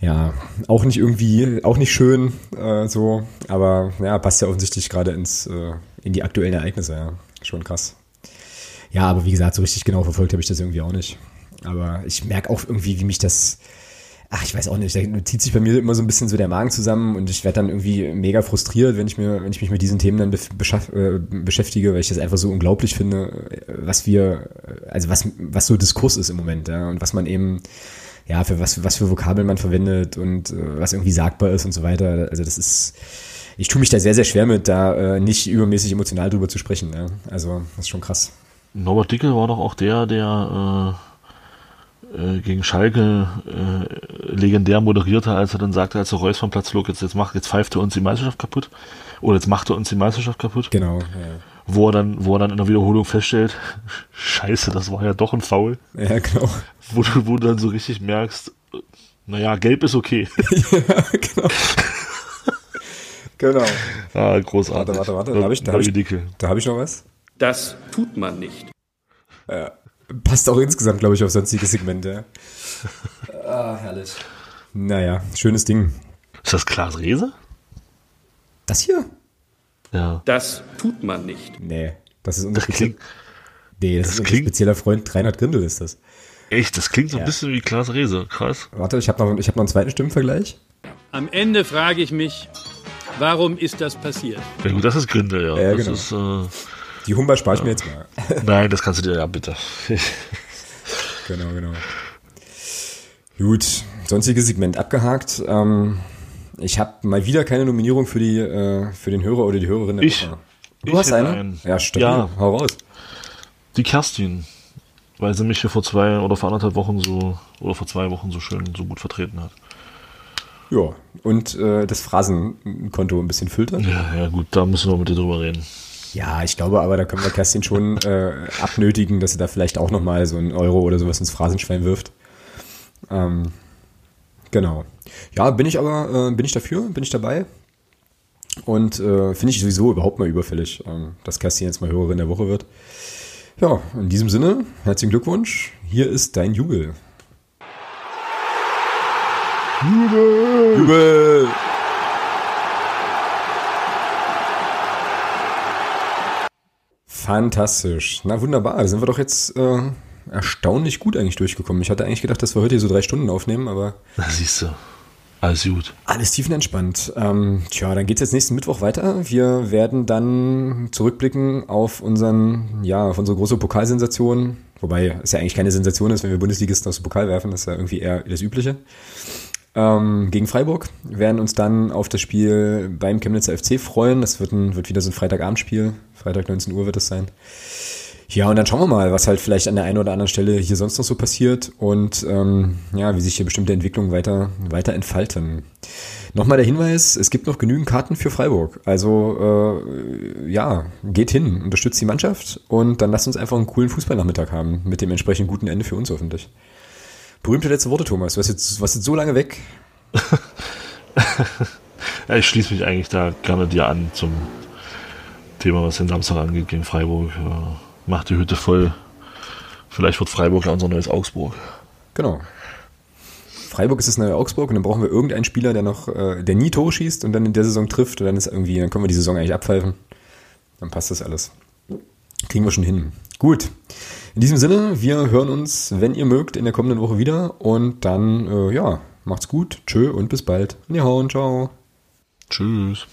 Ja, auch nicht irgendwie, auch nicht schön äh, so, aber ja, passt ja offensichtlich gerade ins äh, in die aktuellen Ereignisse, ja. Schon krass. Ja, aber wie gesagt, so richtig genau verfolgt habe ich das irgendwie auch nicht. Aber ich merke auch irgendwie, wie mich das, ach, ich weiß auch nicht, da zieht sich bei mir immer so ein bisschen so der Magen zusammen und ich werde dann irgendwie mega frustriert, wenn ich mir, wenn ich mich mit diesen Themen dann äh, beschäftige, weil ich das einfach so unglaublich finde, was wir, also was, was so Diskurs ist im Moment, ja, und was man eben, ja, für was, was für Vokabeln man verwendet und äh, was irgendwie sagbar ist und so weiter. Also das ist, ich tue mich da sehr, sehr schwer mit, da äh, nicht übermäßig emotional drüber zu sprechen. Ja. Also das ist schon krass. Norbert Dickel war doch auch der, der äh, äh, gegen Schalke äh, legendär moderierte, als er dann sagte, als er Reus vom Platz flog, jetzt, jetzt, macht, jetzt pfeift er uns die Meisterschaft kaputt. Oder jetzt macht er uns die Meisterschaft kaputt. Genau. Ja. Wo er dann, wo er dann in der Wiederholung feststellt, (laughs) scheiße, das war ja doch ein Foul. Ja, genau. Wo du, wo du dann so richtig merkst, naja, gelb ist okay. (laughs) ja, genau. genau. Ah, großartig. Warte, warte, warte. Da habe ich, da hab ich, da hab ich noch was. Das tut man nicht. Ja, passt auch insgesamt, glaube ich, auf sonstige Segmente. ah, herrlich. Naja, schönes Ding. Ist das Klaas Rehse? Das hier? Ja. Das tut man nicht. Nee, das ist unser, das klingt, nee, das, das ist unser klingt, spezieller Freund Reinhard Grindel ist das. Echt, das klingt so ein bisschen wie Klaas Rehse. Krass. Warte, ich habe noch, hab noch einen zweiten Stimmenvergleich. Am Ende frage ich mich, warum ist das passiert? Ja gut, das ist Grindel, ja. ja das genau. ist, äh, die Humber spare ich ja. mir jetzt mal. (laughs) (laughs) Nein, das kannst du dir, ja, bitte. genau, genau. Gut, sonstiges Segment abgehakt. Ähm, ich habe mal wieder keine Nominierung für die äh, für den Hörer oder die Hörerin der ich. Du ich hast eine? Einen. Ja, stimmt. Ja. Hau raus. Die Kerstin, weil sie mich hier vor zwei oder vor anderthalb Wochen so oder vor zwei Wochen so schön so gut vertreten hat. Ja, und äh, das Phrasenkonto ein bisschen filtern. Ja, ja, gut, da müssen wir mit dir drüber reden. Ja, ich glaube aber, da können wir Kerstin schon (laughs) äh, abnötigen, dass sie da vielleicht auch nochmal so einen Euro oder sowas ins Phrasenschwein wirft. Ähm, genau. Ja, bin ich aber, äh, bin ich dafür, bin ich dabei. Und äh, finde ich sowieso überhaupt mal überfällig, ähm, dass Kerstin jetzt mal Hörerin der Woche wird. Ja, in diesem Sinne, herzlichen Glückwunsch. Hier ist dein Jubel. Jubel! Jubel! Fantastisch. Na wunderbar, da sind wir doch jetzt äh, erstaunlich gut eigentlich durchgekommen. Ich hatte eigentlich gedacht, dass wir heute hier so drei Stunden aufnehmen, aber. Na siehst du. Alles gut. Alles tiefenentspannt. Ähm, tja, dann geht's jetzt nächsten Mittwoch weiter. Wir werden dann zurückblicken auf unseren, ja, auf unsere große Pokalsensation. Wobei es ja eigentlich keine Sensation ist, wenn wir Bundesligisten aus dem Pokal werfen. Das ist ja irgendwie eher das Übliche ähm, gegen Freiburg. Wir werden uns dann auf das Spiel beim Chemnitzer FC freuen. Das wird, ein, wird wieder so ein Freitagabendspiel. Freitag 19 Uhr wird es sein. Ja, und dann schauen wir mal, was halt vielleicht an der einen oder anderen Stelle hier sonst noch so passiert und ähm, ja, wie sich hier bestimmte Entwicklungen weiter, weiter entfalten. Nochmal der Hinweis, es gibt noch genügend Karten für Freiburg. Also äh, ja, geht hin, unterstützt die Mannschaft und dann lasst uns einfach einen coolen Fußballnachmittag haben, mit dem entsprechend guten Ende für uns hoffentlich. Berühmte letzte Worte, Thomas. Warst jetzt, warst jetzt so lange weg. (laughs) ja, ich schließe mich eigentlich da gerne dir an zum Thema, was den Samstag angeht gegen Freiburg. Macht die Hütte voll. Vielleicht wird Freiburg ja unser neues Augsburg. Genau. Freiburg ist das neue Augsburg und dann brauchen wir irgendeinen Spieler, der noch, äh, der nie Tor schießt und dann in der Saison trifft und dann ist irgendwie, dann können wir die Saison eigentlich abpfeifen. Dann passt das alles. Kriegen wir schon hin. Gut. In diesem Sinne, wir hören uns, wenn ihr mögt, in der kommenden Woche wieder. Und dann, äh, ja, macht's gut. Tschö und bis bald. Hauen, ciao. Tschüss.